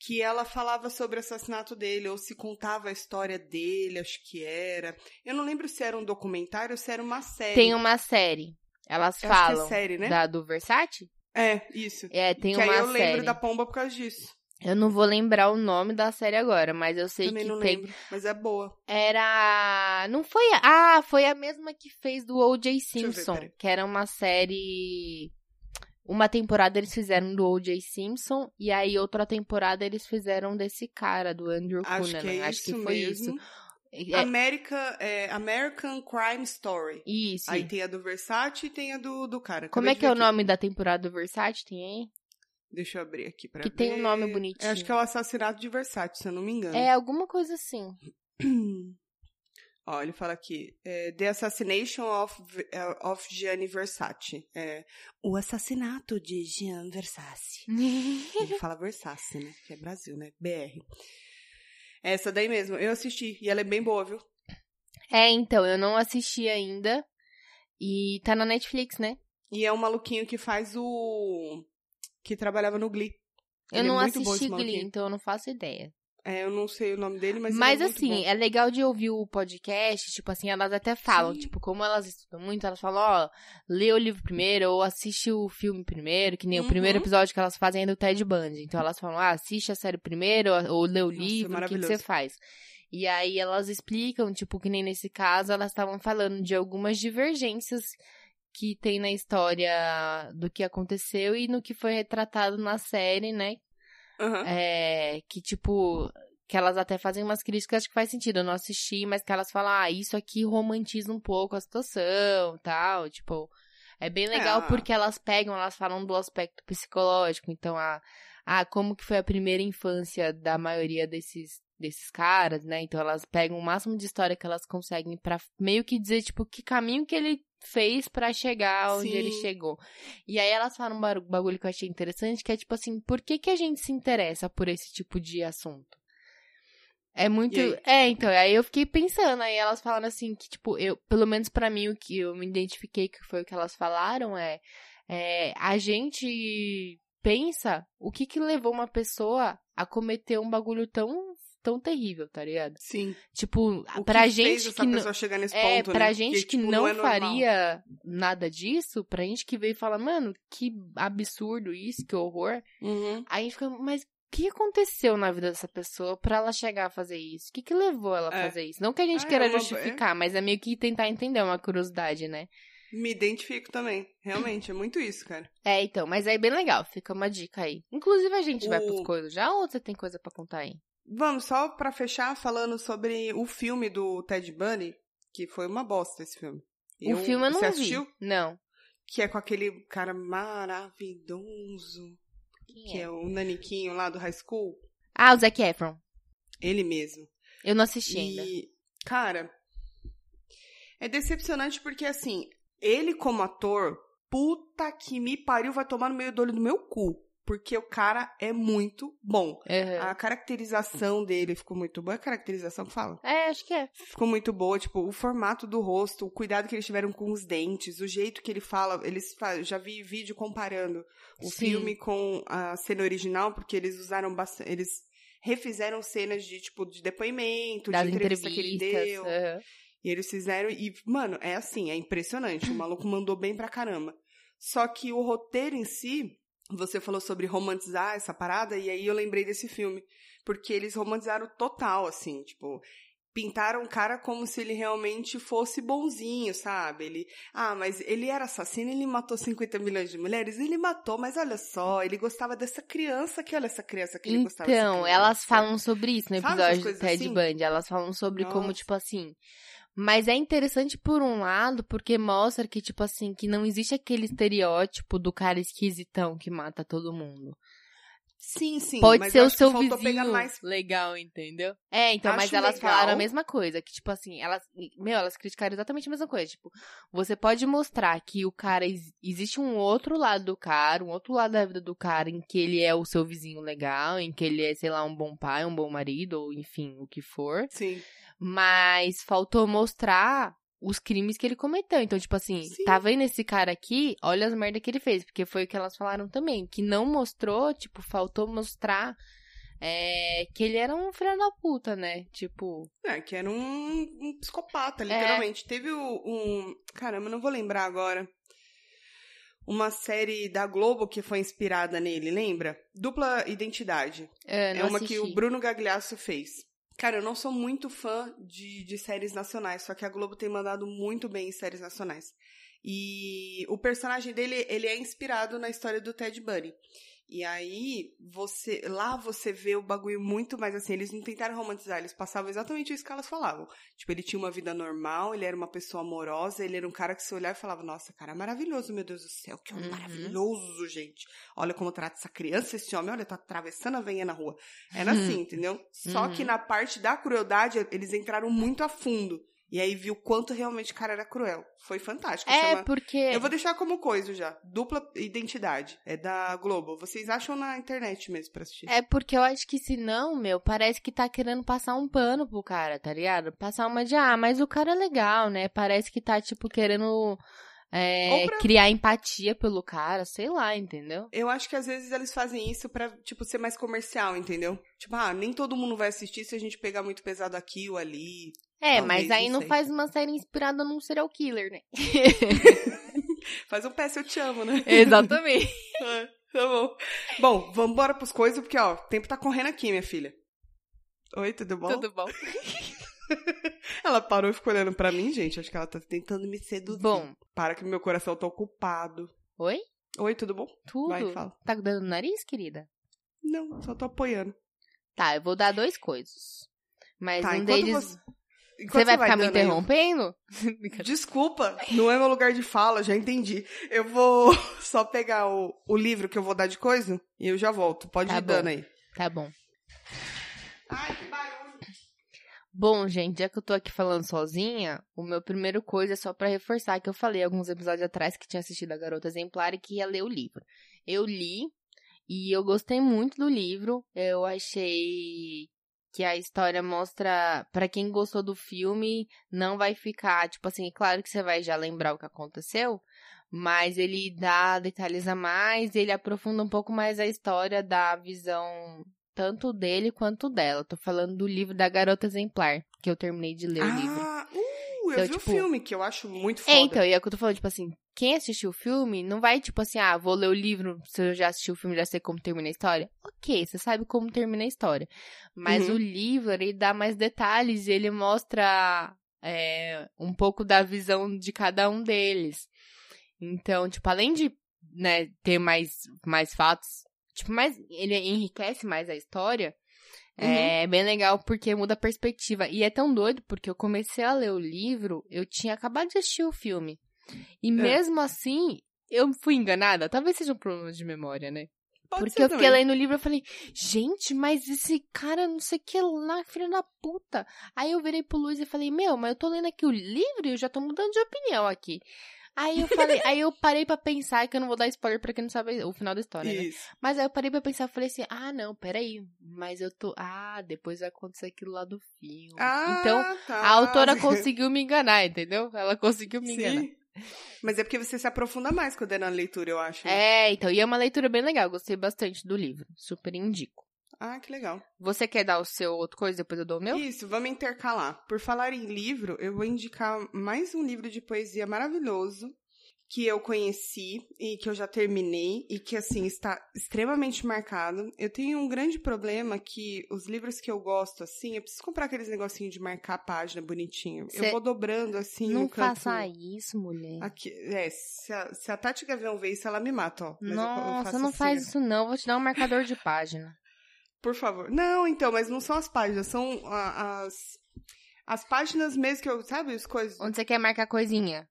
Que ela falava sobre o assassinato dele, ou se contava a história dele, acho que era. Eu não lembro se era um documentário ou se era uma série. Tem uma série. Elas Eu é falam. série, né? Da do Versace? É, isso. É, tem que uma aí eu série. lembro da pomba por causa disso. Eu não vou lembrar o nome da série agora, mas eu sei Também que não tem. lembro, mas é boa. Era. Não foi. a- Ah, foi a mesma que fez do O.J. ver, Simpson. peraí. que era uma série. Uma temporada eles fizeram do O.J. Simpson. E aí outra temporada eles fizeram desse cara, do Andrew Acho Cunanan. que é Acho que foi mesmo. isso. É, America, é, American Crime Story. isso. Aí tem a do Versace e tem a do, do cara. Como Acabei é de que é ver o nome da temporada do Versace? Tem aí? Deixa eu abrir aqui pra Que ver. tem um nome bonitinho. Eu acho que é o assassinato de Versace, se eu não me engano. É alguma coisa assim. Ó, ele fala aqui, é, The Assassination of, eh, of Gianni Versace. É, o assassinato de Gian Versace. <laughs> Ele fala Versace, né? Que é Brasil, né? BR. Essa daí mesmo, eu assisti. E ela é bem boa, viu? é, então, eu não assisti ainda. E tá na Netflix, né? E é um maluquinho que faz o... Que trabalhava no Glee. Eu Ele é não bom, assisti Glee, então eu não faço ideia. É, eu não sei o nome dele, mas Mas, ele é assim, é legal de ouvir o podcast, tipo assim, elas até falam, Sim. tipo, como elas estudam muito, elas falam, ó, lê o livro primeiro, ou assiste o filme primeiro, que nem o Uhum. primeiro episódio que elas fazem é do Ted Bundy. Então elas falam, ah, assiste a série primeiro, ou lê o Nossa, é livro, o que que, maravilhoso. você faz? E aí elas explicam, tipo, que nem nesse caso, elas estavam falando de algumas divergências que tem na história do que aconteceu e no que foi retratado na série, né? Aham. É, que tipo, que elas até fazem umas críticas que faz sentido. Eu não assisti, mas que elas falam, ah, isso aqui romantiza um pouco a situação, tal, tipo, é bem legal ah. porque elas pegam, elas falam do aspecto psicológico, então a ah, como que foi a primeira infância da maioria desses desses caras, né? Então elas pegam o máximo de história que elas conseguem pra meio que dizer tipo que caminho que ele fez pra chegar onde Sim. ele chegou. E aí elas falam um bagulho que eu achei interessante, que é tipo assim, por que que a gente se interessa por esse tipo de assunto? É muito. É, então, aí eu fiquei pensando, aí elas falaram assim, que, tipo, eu, pelo menos pra mim, o que eu me identifiquei que foi o que elas falaram é, é a gente pensa o que que levou uma pessoa a cometer um bagulho tão, tão terrível, tá ligado? Sim. Tipo, O pra que gente fez essa que não- chegar nesse é, ponto, pra né? gente que, tipo, não, é normal. faria nada disso, pra gente que veio e fala, mano, que absurdo isso, que horror. Uhum. Aí a gente fica, mas o que aconteceu na vida dessa pessoa pra ela chegar a fazer isso? O que que levou ela a É. fazer isso? Não que a gente Ah, queira é uma- justificar, mas é meio que tentar entender, é uma curiosidade, né? Me identifico também. Realmente, é muito isso, cara. É, então, mas é bem legal, fica uma dica aí. Inclusive a gente vai O- pros coisas já ou você tem coisa pra contar aí? Vamos, só pra fechar, falando sobre o filme do Ted Bundy, que foi uma bosta esse filme. o filme eu não você vi. assistiu? Não. Que é com aquele cara maravilhoso. Quem Que é o Naniquinho lá do High School. Ah, o Zac Efron. Ele mesmo. Eu não assisti ainda. E, cara, é decepcionante porque, assim, ele como ator, puta que me pariu, vai tomar no meio do olho do meu cu. Porque o cara é muito bom. Uhum. A caracterização dele ficou muito boa. É a caracterização que fala? É, acho que é. Ficou muito boa, tipo, o formato do rosto, o cuidado que eles tiveram com os dentes, o jeito que ele fala, eles já vi vídeo comparando o Sim. filme com a cena original, porque eles usaram bastante, eles refizeram cenas de tipo de depoimento, Das de entrevista que ele deu, aham. e eles fizeram e, mano, é assim, é impressionante, o maluco mandou bem pra caramba. Só que o roteiro em si, você falou sobre romantizar essa parada, e aí eu lembrei desse filme. Porque eles romantizaram total, assim, tipo, pintaram o cara como se ele realmente fosse bonzinho, sabe? Ele, ah, mas ele era assassino, ele matou 50 milhões de mulheres, ele matou, mas olha só, ele gostava dessa criança, que olha essa criança que ele gostava dessa Então, elas falam sobre isso no episódio do Ted assim? Bundy. Elas falam sobre como, Nossa. tipo assim. Mas é interessante por um lado, porque mostra que, tipo assim, que não existe aquele estereótipo do cara esquisitão que mata todo mundo. Sim, sim. Pode mas ser o seu vizinho mais legal, entendeu? É, então, mas Acho elas legal. falaram a mesma coisa, que tipo assim, elas, meu, elas criticaram exatamente a mesma coisa, tipo, você pode mostrar que o cara, ex- existe um outro lado do cara, um outro lado da vida do cara em que ele é o seu vizinho legal, em que ele é, sei lá, um bom pai, um bom marido, ou enfim, o que for, Sim. Mas faltou mostrar os crimes que ele cometeu. Então, tipo assim, Sim. tá vendo esse cara aqui? Olha as merdas que ele fez. Porque foi o que elas falaram também. Que não mostrou, tipo, faltou mostrar é, que ele era um filho da puta, né? Tipo. É, que era um, um psicopata, É. literalmente. Teve o- um. Caramba, não vou lembrar agora. Uma série da Globo que foi inspirada nele, lembra? Dupla Identidade. É, É uma que assisti. o Bruno Gagliasso fez. Cara, eu não sou muito fã de, de séries nacionais, só que a Globo tem mandado muito bem em séries nacionais. E o personagem dele, ele é inspirado na história do Ted Bundy. E aí, você lá você vê o bagulho muito mais assim, eles não tentaram romantizar, eles passavam exatamente isso que elas falavam. Tipo, ele tinha uma vida normal, ele era uma pessoa amorosa, ele era um cara que se olhava e falava, nossa, cara, é maravilhoso, meu Deus do céu, que homem Uhum. maravilhoso, gente. Olha como trata essa criança, esse homem, olha, tá atravessando a venha na rua. Era <laughs> assim, entendeu? Só Uhum. que na parte da crueldade, eles entraram muito a fundo. E aí viu quanto realmente o cara era cruel. Foi fantástico. É, chama- porque. Eu vou deixar como coisa já. Dupla identidade. É da Globo. Vocês acham na internet mesmo pra assistir. É porque eu acho que senão, meu, parece que tá querendo passar um pano pro cara, tá ligado? Passar uma de, ah, mas o cara é legal, né? Parece que tá, tipo, querendo é, pra- criar empatia pelo cara, sei lá, entendeu? Eu acho que às vezes eles fazem isso pra, tipo, ser mais comercial, entendeu? Tipo, ah, nem todo mundo vai assistir se a gente pegar muito pesado aqui ou ali. É, Talvez, mas aí não faz uma série inspirada num serial killer, né? <laughs> Faz um PS eu te amo, né? Exatamente. <laughs> É, tá bom. Bom, vamos embora pros coisas, porque, ó, o tempo tá correndo aqui, minha filha. Oi, tudo bom? Tudo bom? <laughs> Ela parou e ficou olhando pra mim, gente. Acho que ela tá tentando me seduzir. Bom. Para que meu coração tá ocupado. Oi? Oi, tudo bom? Tudo? Vai, fala. Tá cuidando do nariz, querida? Não, só tô apoiando. Tá, eu vou dar dois coisas. Mas Tá, um deles. você... Você enquanto vai ficar me interrompendo? <laughs> Desculpa, <laughs> não é meu lugar de fala, já entendi. Eu vou <laughs> só pegar o, o livro que eu vou dar de coisa e eu já volto. Pode Tá ir bom. dando aí. Tá bom. Ai, que barulho. Bom, gente, já que eu tô aqui falando sozinha, o meu primeiro coisa é só pra reforçar que eu falei alguns episódios atrás que tinha assistido a Garota Exemplar e que ia ler o livro. Eu li e eu gostei muito do livro. Eu achei que a história mostra Pra quem gostou do filme, não vai ficar, tipo assim, claro que você vai já lembrar o que aconteceu, mas ele dá detalhes a mais, ele aprofunda um pouco mais a história da visão tanto dele quanto dela. Tô falando do livro da Garota Exemplar, que eu terminei de ler o livro. Uh, eu Então, vi tipo- o filme, que eu acho muito foda. É, então, e é o que eu tô falando, tipo assim, quem assistiu o filme não vai, tipo assim, ah, vou ler o livro, se eu já assisti o filme, já sei como termina a história. Ok, você sabe como termina a história. Mas Uhum. o livro, ele dá mais detalhes e ele mostra é, um pouco da visão de cada um deles. Então, tipo, além de, né, ter mais, mais fatos, tipo, mais, ele enriquece mais a história, é bem legal porque muda a perspectiva. E é tão doido porque eu comecei a ler o livro, eu tinha acabado de assistir o filme. E mesmo assim, eu fui enganada. Talvez seja um problema de memória, né? Pode Porque eu fiquei também. lendo o livro e falei, gente, mas esse cara não sei o que lá, filho da puta. Aí eu virei pro Luiz e falei, meu, mas eu tô lendo aqui o livro e eu já tô mudando de opinião aqui. Aí eu falei, aí eu parei pra pensar que eu não vou dar spoiler pra quem não sabe o final da história, né? Mas aí eu parei pra pensar e falei assim, ah, não, peraí, mas eu tô. Ah, depois vai acontecer aquilo lá do filme. Ah, então, tá. a autora conseguiu me enganar, entendeu? Ela conseguiu me enganar. Sim. Mas é porque você se aprofunda mais quando é na leitura, eu acho. né? É, então, e é uma leitura bem legal, gostei bastante do livro. Super indico. Ah, que legal. Você quer dar o seu outro coisa, depois eu dou o meu? Isso, vamos intercalar. Por falar em livro, eu vou indicar mais um livro de poesia maravilhoso que eu conheci e que eu já terminei e que assim está extremamente marcado. Eu tenho um grande problema que os livros que eu gosto assim, eu preciso comprar aqueles negocinhos de marcar a página bonitinho. Cê- Eu vou dobrando assim não canto. faça isso, mulher. Aqui, é, se a, se a Tati Gavião ver isso, ela me mata, ó. Mas eu- eu Nossa, faço não assim, faz isso não, vou te dar um marcador de página. Por favor. Não, então, mas não são as páginas, são as as páginas mesmo que eu, sabe, as coisas. Onde você quer marcar coisinha?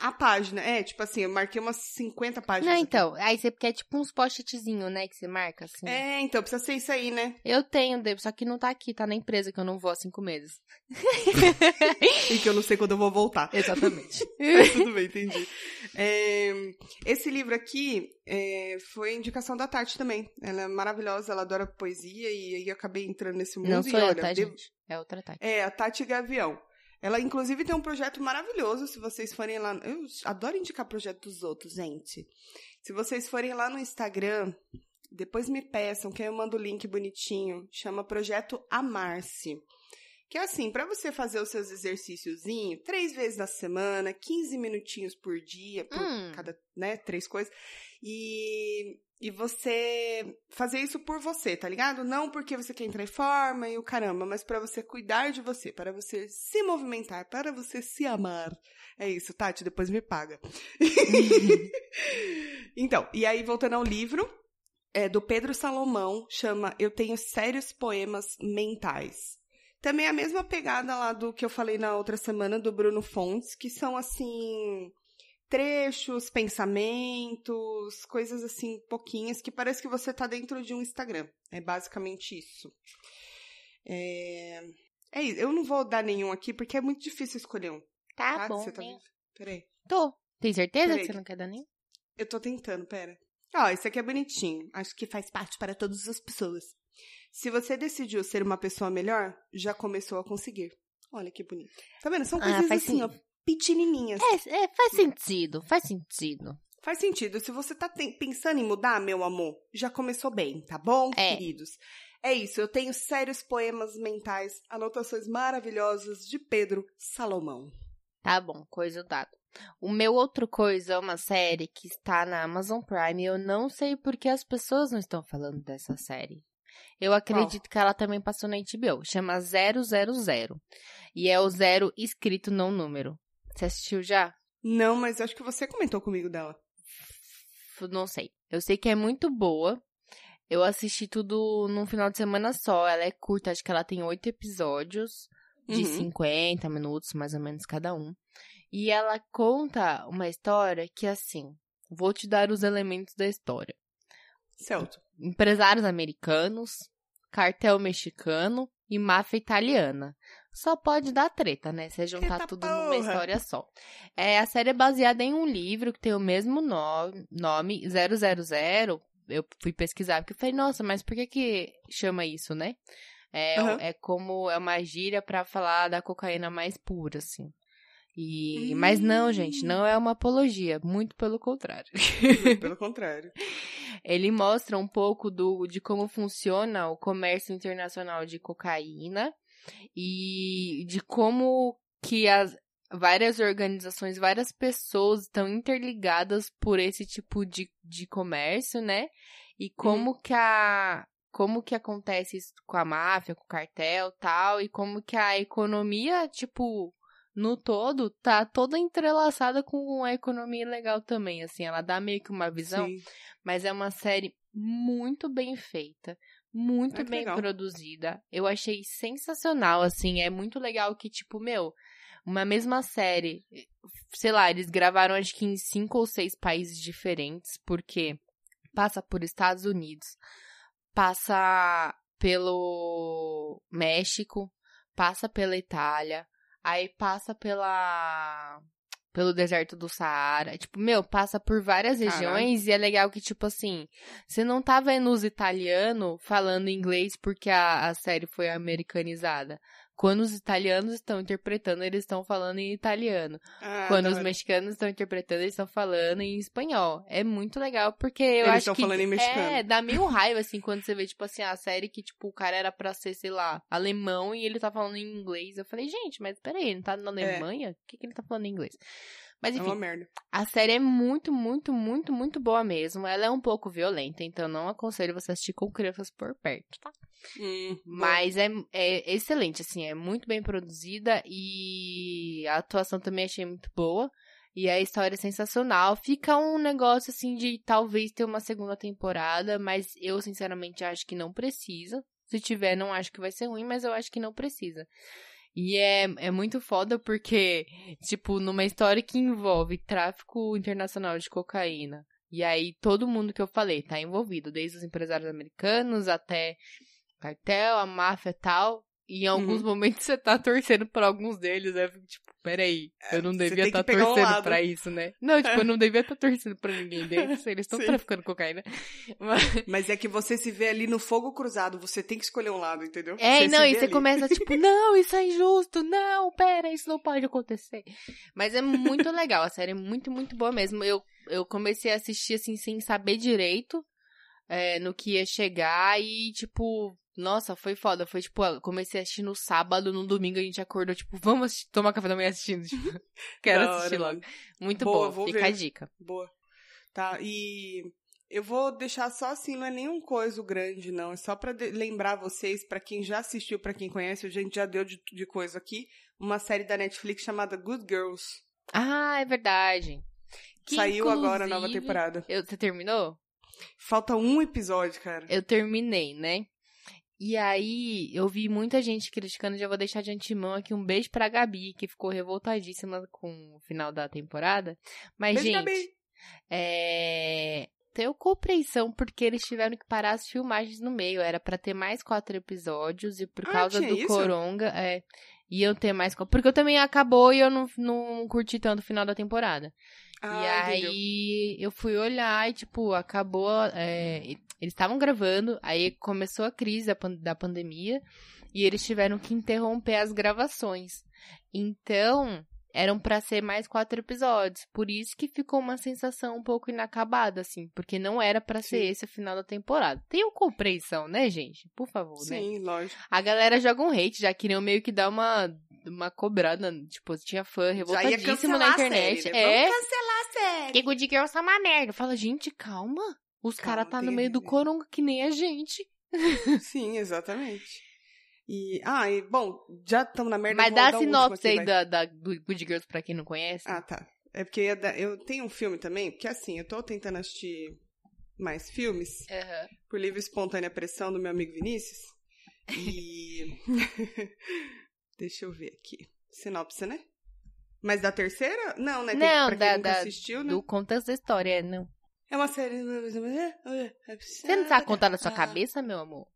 A página, é, tipo assim, eu marquei umas 50 páginas. Não, aqui. então, aí você quer tipo uns post-itzinhos, né, que você marca, assim. É, então, precisa ser isso aí, né? Eu tenho, só que não tá aqui, tá na empresa que eu não vou há cinco meses. <laughs> E que eu não sei quando eu vou voltar. Exatamente. <laughs> Tudo bem, entendi. É, esse livro aqui é, foi indicação da Tati também. Ela é maravilhosa, ela adora poesia e aí eu acabei entrando nesse mundo. não e sou eu, olha, tá, devo-? É outra Tati. É, a Tati Gavião. Ela, inclusive, tem um projeto maravilhoso, se vocês forem lá... Eu adoro indicar projeto dos outros, gente. Se vocês forem lá no Instagram, depois me peçam, que eu mando o link bonitinho. Chama Projeto Amar-se. Que é assim, para você fazer os seus exercíciozinhos, três vezes na semana, 15 minutinhos por dia, por Hum. cada, né, três coisas. E, e você fazer isso por você, tá ligado? Não porque você quer entrar em forma e o caramba, mas para você cuidar de você, para você se movimentar, para você se amar. É isso, Tati, depois me paga. <laughs> então, e aí voltando ao livro, é do Pedro Salomão, chama Eu Tenho Sérios Poemas Mentais. Também a mesma pegada lá do que eu falei na outra semana do Bruno Fontes, que são assim trechos, pensamentos, coisas assim pouquinhas que parece que você tá dentro de um Instagram. É basicamente isso. É, é isso. Eu não vou dar nenhum aqui porque é muito difícil escolher um. Tá Tá? bom, Você tá... né? Peraí. Tô. Tem certeza Peraí. que você não quer dar nenhum? Eu tô tentando, pera. Ó, esse aqui é bonitinho. Acho que faz parte para todas as pessoas. Se você decidiu ser uma pessoa melhor, já começou a conseguir. Olha que bonito. Tá vendo? São Ah, coisinhas faz assim, ó, sentido. Pequenininhas. É, é, faz sentido, faz sentido. Faz sentido. Se você tá pensando em mudar, meu amor, já começou bem, tá bom, É. queridos? É isso. Eu tenho sérios poemas mentais, anotações maravilhosas de Pedro Salomão. Tá bom, coisa dada. O meu outro coisa é uma série que está na Amazon Prime e eu não sei por que as pessoas não estão falando dessa série. Eu acredito que ela também passou na HBO. Chama 000. E é o zero escrito não número. Você assistiu já? Não, mas acho que você comentou comigo dela. Não sei. Eu sei que é muito boa. Eu assisti tudo num final de semana só. Ela é curta, acho que ela tem oito episódios de Uhum. 50 minutos, mais ou menos, cada um. E ela conta uma história que, assim, vou te dar os elementos da história. Certo. Empresários americanos, cartel mexicano e máfia italiana. Só pode dar treta, né? Você juntar Eita tudo numa porra! história só. É, a série é baseada em um livro que tem o mesmo no- nome, 000. Eu fui pesquisar, porque eu falei, nossa, mas por que que chama isso, né? É, Aham. é como é uma gíria pra falar da cocaína mais pura, assim. E, Mas não, gente, Hum. não é uma apologia, muito pelo contrário. <laughs> Pelo contrário. Ele mostra um pouco do, de como funciona o comércio internacional de cocaína e de como que as várias organizações, várias pessoas estão interligadas por esse tipo de, de comércio, né? E como que a como que acontece isso com a máfia, com o cartel, tal, e como que a economia, tipo, no todo, tá toda entrelaçada com a economia legal também, assim, ela dá meio que uma visão Sim. mas é uma série muito bem feita, muito que bem legal. produzida. Eu achei sensacional, assim, é muito legal que, tipo, meu, uma mesma série, sei lá, eles gravaram acho que em cinco ou seis países diferentes, porque passa por Estados Unidos, passa pelo México, passa pela Itália, aí passa pela pelo deserto do Saara. Tipo, meu, passa por várias regiões e é legal que, tipo assim, você não tá vendo os italianos falando inglês porque a, a série foi americanizada. Quando os italianos estão interpretando, eles estão falando em italiano. Ah, Quando os mexicanos estão interpretando, eles estão falando em espanhol. É muito legal, porque eu Eles acho estão que... falando em mexicano. É, dá meio raiva, assim, quando você vê, tipo assim, a série que, tipo, o cara era pra ser, sei lá, alemão e ele tá falando em inglês. Eu falei, gente, mas peraí, ele não tá na Alemanha? Por que, que ele tá falando em inglês? Mas É enfim, uma merda. a série é muito, muito, muito, muito boa mesmo. Ela é um pouco violenta, então não aconselho você assistir com crianças por perto, tá? Hum. Mas é, é excelente, assim, é muito bem produzida e a atuação também achei muito boa. E a história é sensacional. Fica um negócio assim de talvez ter uma segunda temporada, mas eu sinceramente acho que não precisa. Se tiver, não acho que vai ser ruim, mas eu acho que não precisa. E é, é muito foda porque, tipo, numa história que envolve tráfico internacional de cocaína. E aí todo mundo que eu falei tá envolvido, desde os empresários americanos até cartel, a máfia tal. E em alguns momentos você tá torcendo por alguns deles, né? Tipo, peraí, eu não devia estar um torcendo lado. pra isso, né? Não, <laughs> tipo, eu não devia estar torcendo pra ninguém deles, eles estão traficando cocaína. <laughs> Mas... Mas é que você se vê ali no fogo cruzado, você tem que escolher um lado, entendeu? É, Você não, e você ali. começa tipo, <laughs> não, isso é injusto, não, pera, isso não pode acontecer. Mas é muito legal, a série é muito, muito boa mesmo. Eu, eu comecei a assistir assim, sem saber direito é, no que ia chegar e, tipo, nossa, foi foda. Foi tipo, comecei a assistir no sábado, no domingo a gente acordou, tipo, vamos assistir- tomar café da manhã assistindo. <laughs> Tipo, <laughs> quero assistir logo. Muito Boa, boa, fica ver. a dica. Boa. Tá, e eu vou deixar só assim, não é nenhum coisa grande, não. É só pra de- lembrar vocês, pra quem já assistiu, pra quem conhece, a gente já deu de, de coisa aqui, uma série da Netflix chamada Good Girls. Ah, é verdade. Que, Saiu agora a nova temporada. eu- você terminou? Falta um episódio, cara. eu terminei, né? E aí, eu vi muita gente criticando, já vou deixar de antemão aqui um beijo pra Gabi, que ficou revoltadíssima com o final da temporada. Mas, Beijo, gente, Gabi. é... Tenho compreensão porque eles tiveram que parar as filmagens no meio. Era pra ter mais quatro episódios e por Ah, causa do isso? Coronga, é, iam ter mais. Porque eu também acabou e eu não, não curti tanto o final da temporada. Ah, e entendeu. aí eu fui olhar e, tipo, acabou. é, eles estavam gravando, aí começou a crise da, pan- da pandemia e eles tiveram que interromper as gravações. Então, eram pra ser mais quatro episódios. Por isso que ficou uma sensação um pouco inacabada, assim, porque não era pra ser Sim. esse o final da temporada. Tenham compreensão, né, gente? Por favor, né? Sim, lógico. A galera joga um hate, já queriam meio que dar uma, uma cobrada. Tipo, tinha fã revoltadíssimo na internet. série, né? É, Vamos cancelar a série. porque Good Girls é uma merda. Fala, gente, calma. Os caras tá tem no meio do coronga que nem a gente. <laughs> Sim, exatamente. E, ah, e, bom, já estamos na merda. Mas dá a sinopse aí vai. da, da, do Good Girls pra quem não conhece. Ah, tá. É porque eu, dar- eu tenho um filme também, porque assim, eu tô tentando assistir mais filmes Aham. por livre e espontânea pressão do meu amigo Vinícius. E. <laughs> Deixa eu ver aqui. Sinopse, né? Mas da terceira? Não, né? Tem- Não, pra quem da- nunca da- assistiu, né? Do contexto da história, é, não. É uma série. Você não sabe contar na sua cabeça, meu amor?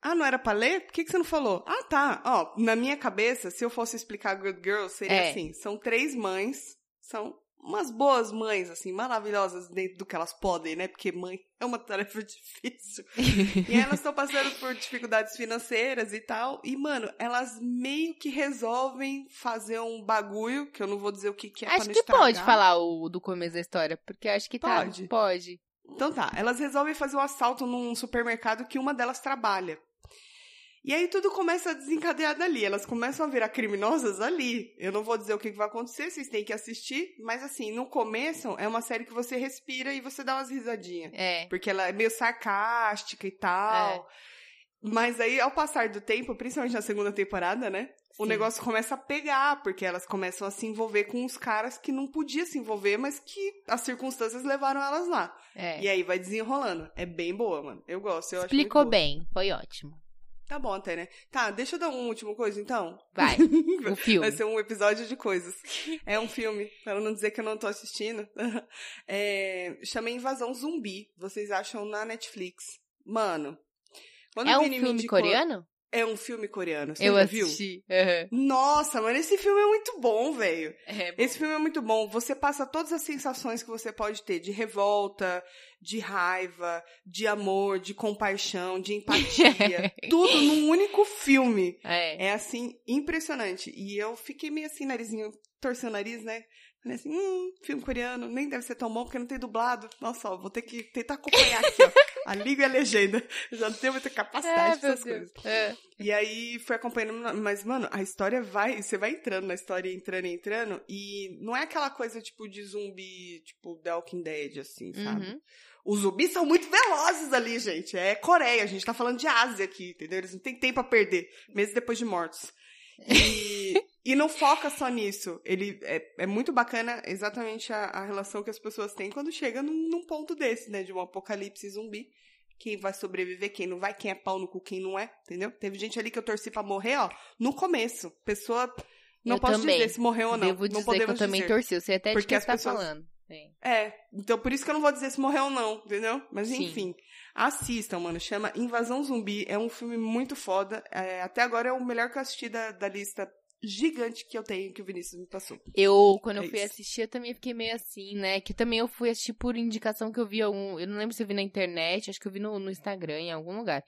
Ah, não era pra ler? Por que, que você não falou? Ah, tá. Ó, na minha cabeça, se eu fosse explicar Good Girls, seria É. assim: são três mães, são umas boas mães, assim, maravilhosas dentro do que elas podem, né? Porque mãe é uma tarefa <laughs> difícil. e elas estão passando por dificuldades financeiras e tal. E, mano, elas meio que resolvem fazer um bagulho, que eu não vou dizer o que, que é pra acho que pode falar o do começo da história, porque acho que tá. Pode? Pode. Então tá, elas resolvem fazer um assalto num supermercado que uma delas trabalha. E aí tudo começa a desencadear dali. Elas começam a virar criminosas ali. Eu não vou dizer o que vai acontecer, vocês têm que assistir. Mas assim, no começo é uma série que você respira e você dá umas risadinhas. É. Porque ela é meio sarcástica e tal. Mas aí, ao passar do tempo, principalmente na segunda temporada, né? O Sim. negócio começa a pegar, porque elas começam a se envolver com uns caras que não podiam se envolver, mas que as circunstâncias levaram elas lá. É. E aí vai desenrolando. É bem boa, mano. Eu gosto. Eu Explicou bem. Foi ótimo. Tá bom até, né? Tá, deixa eu dar uma última coisa, então. Vai, <laughs> o filme. Vai ser um episódio de coisas. É um filme, para não dizer que eu não tô assistindo. <laughs> É, chama Invasão Zumbi. Vocês acham na Netflix. Mano. quando É um filme indicou- coreano? É um filme coreano. Você Eu já viu? assisti. Aham. Nossa, mano, esse filme é muito bom, velho. É, Esse filme é muito bom. Você passa todas as sensações que você pode ter de revolta, de raiva, de amor, de compaixão, de empatia. <laughs> tudo num único filme. é. É assim, impressionante. E eu fiquei meio assim, narizinho, torcendo o nariz, né? Falei assim, hum, filme coreano, nem deve ser tão bom porque não tem dublado. Nossa, ó, vou ter que tentar acompanhar aqui, ó. <laughs> A língua e a legenda. Eu já não tenho muita capacidade É, meu dessas Deus. coisas. É. E aí foi acompanhando, mas, mano, a história vai, você vai entrando na história, entrando, entrando, e não é aquela coisa tipo de zumbi, tipo The Walking Dead, assim, sabe? Uhum. Os zumbis são muito velozes ali, gente. É Coreia, a gente tá falando de Ásia aqui, entendeu? Eles não têm tempo a perder, mesmo depois de mortos. E, <laughs> e não foca só nisso. Ele é, é muito bacana exatamente a, a relação que as pessoas têm quando chega num, num ponto desse, né? De um apocalipse zumbi. Quem vai sobreviver, quem não vai, quem é pau no cu, quem não é, entendeu? Teve gente ali que eu torci pra morrer, ó, no começo. Pessoa. Não Eu posso também. dizer se morreu ou não. Devo não dizer que podemos eu também dizer. torci. Eu sei até de Porque quem as você tá pessoas- falando. Sim. É, então por isso que eu não vou dizer se morreu ou não, entendeu? Mas Sim. enfim, assistam, mano. Chama Invasão Zumbi. É um filme muito foda. É, até agora é o melhor que eu assisti da, da lista gigante que eu tenho, que o Vinícius me passou. Eu, quando eu É fui isso. assistir, eu também fiquei meio assim, né? Que também eu fui assistir por indicação que eu vi algum. Eu não lembro se eu vi na internet, acho que eu vi no, no Instagram, em algum lugar.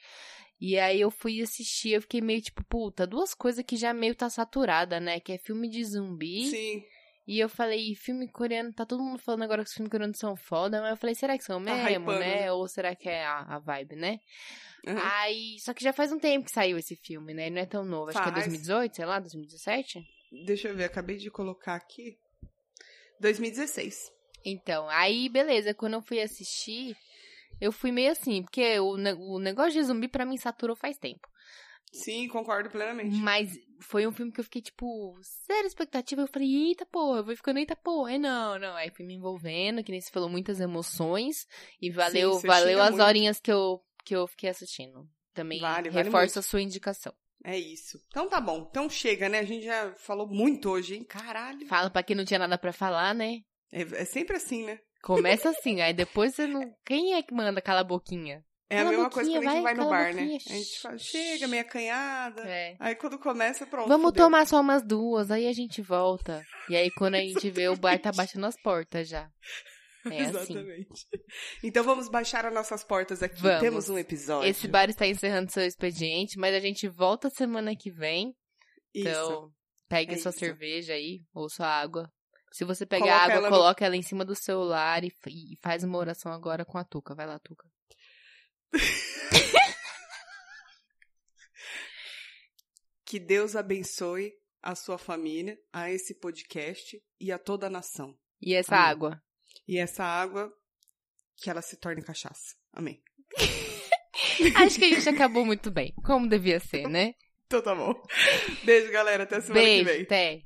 E aí eu fui assistir, eu fiquei meio tipo, puta, duas coisas que já meio tá saturada, né? Que é filme de zumbi. Sim. E eu falei, filme coreano, tá todo mundo falando agora que os filmes coreanos são foda, mas eu falei, será que são Tá mesmo, né? né? Ou será que é a, a vibe, né? Uhum. Aí, só que já faz um tempo que saiu esse filme, né? Ele não é tão novo, acho que é Faz. 2018, sei lá, 2017. Deixa eu ver, acabei de colocar aqui. 2016. Então, aí beleza, quando eu fui assistir, eu fui meio assim, porque o, o negócio de zumbi pra mim saturou faz tempo. Sim, concordo plenamente. Mas foi um filme que eu fiquei, tipo, zero expectativa. Eu falei, eita porra, eu vou ficando, eita porra. Aí não, não. Aí fui me envolvendo, que nem você falou, muitas emoções. E valeu, você valeu as muito. horinhas que eu, que eu fiquei assistindo. Também Vale, vale reforça muito. a sua indicação. É isso. Então tá bom. Então chega, né? A gente já falou muito hoje, hein? Caralho. Fala pra quem não tinha nada pra falar, né? É, é sempre assim, né? Começa <laughs> assim, aí depois você não. Quem é que manda cala a boquinha? É a Cala a mesma coisa quando a gente vai, vai, no bar, né? A gente fala, chega, meia canhada. É. Aí quando começa, pronto. Vamos fudeu. tomar só umas duas, aí a gente volta. E aí quando a gente vê, o bar tá batendo as portas já. <laughs> É <laughs> assim. Exatamente. Então vamos baixar as nossas portas aqui. Vamos. Temos um episódio. Esse bar está encerrando seu expediente, mas a gente volta semana que vem. Isso. Então, pegue É sua isso. cerveja aí, ou sua água. Se você pegar Coloca água, ela no- coloca ela em cima do celular e, e faz uma oração agora com a Tuca. Vai lá, Tuca. <laughs> Que Deus abençoe a sua família, a esse podcast e a toda a nação. E essa Amém. água? E essa água, que ela se torne cachaça. Amém. <laughs> Acho que a gente acabou muito bem, como devia ser, né? Então tá bom. Beijo, galera. Até semana que Beijo, vem. até.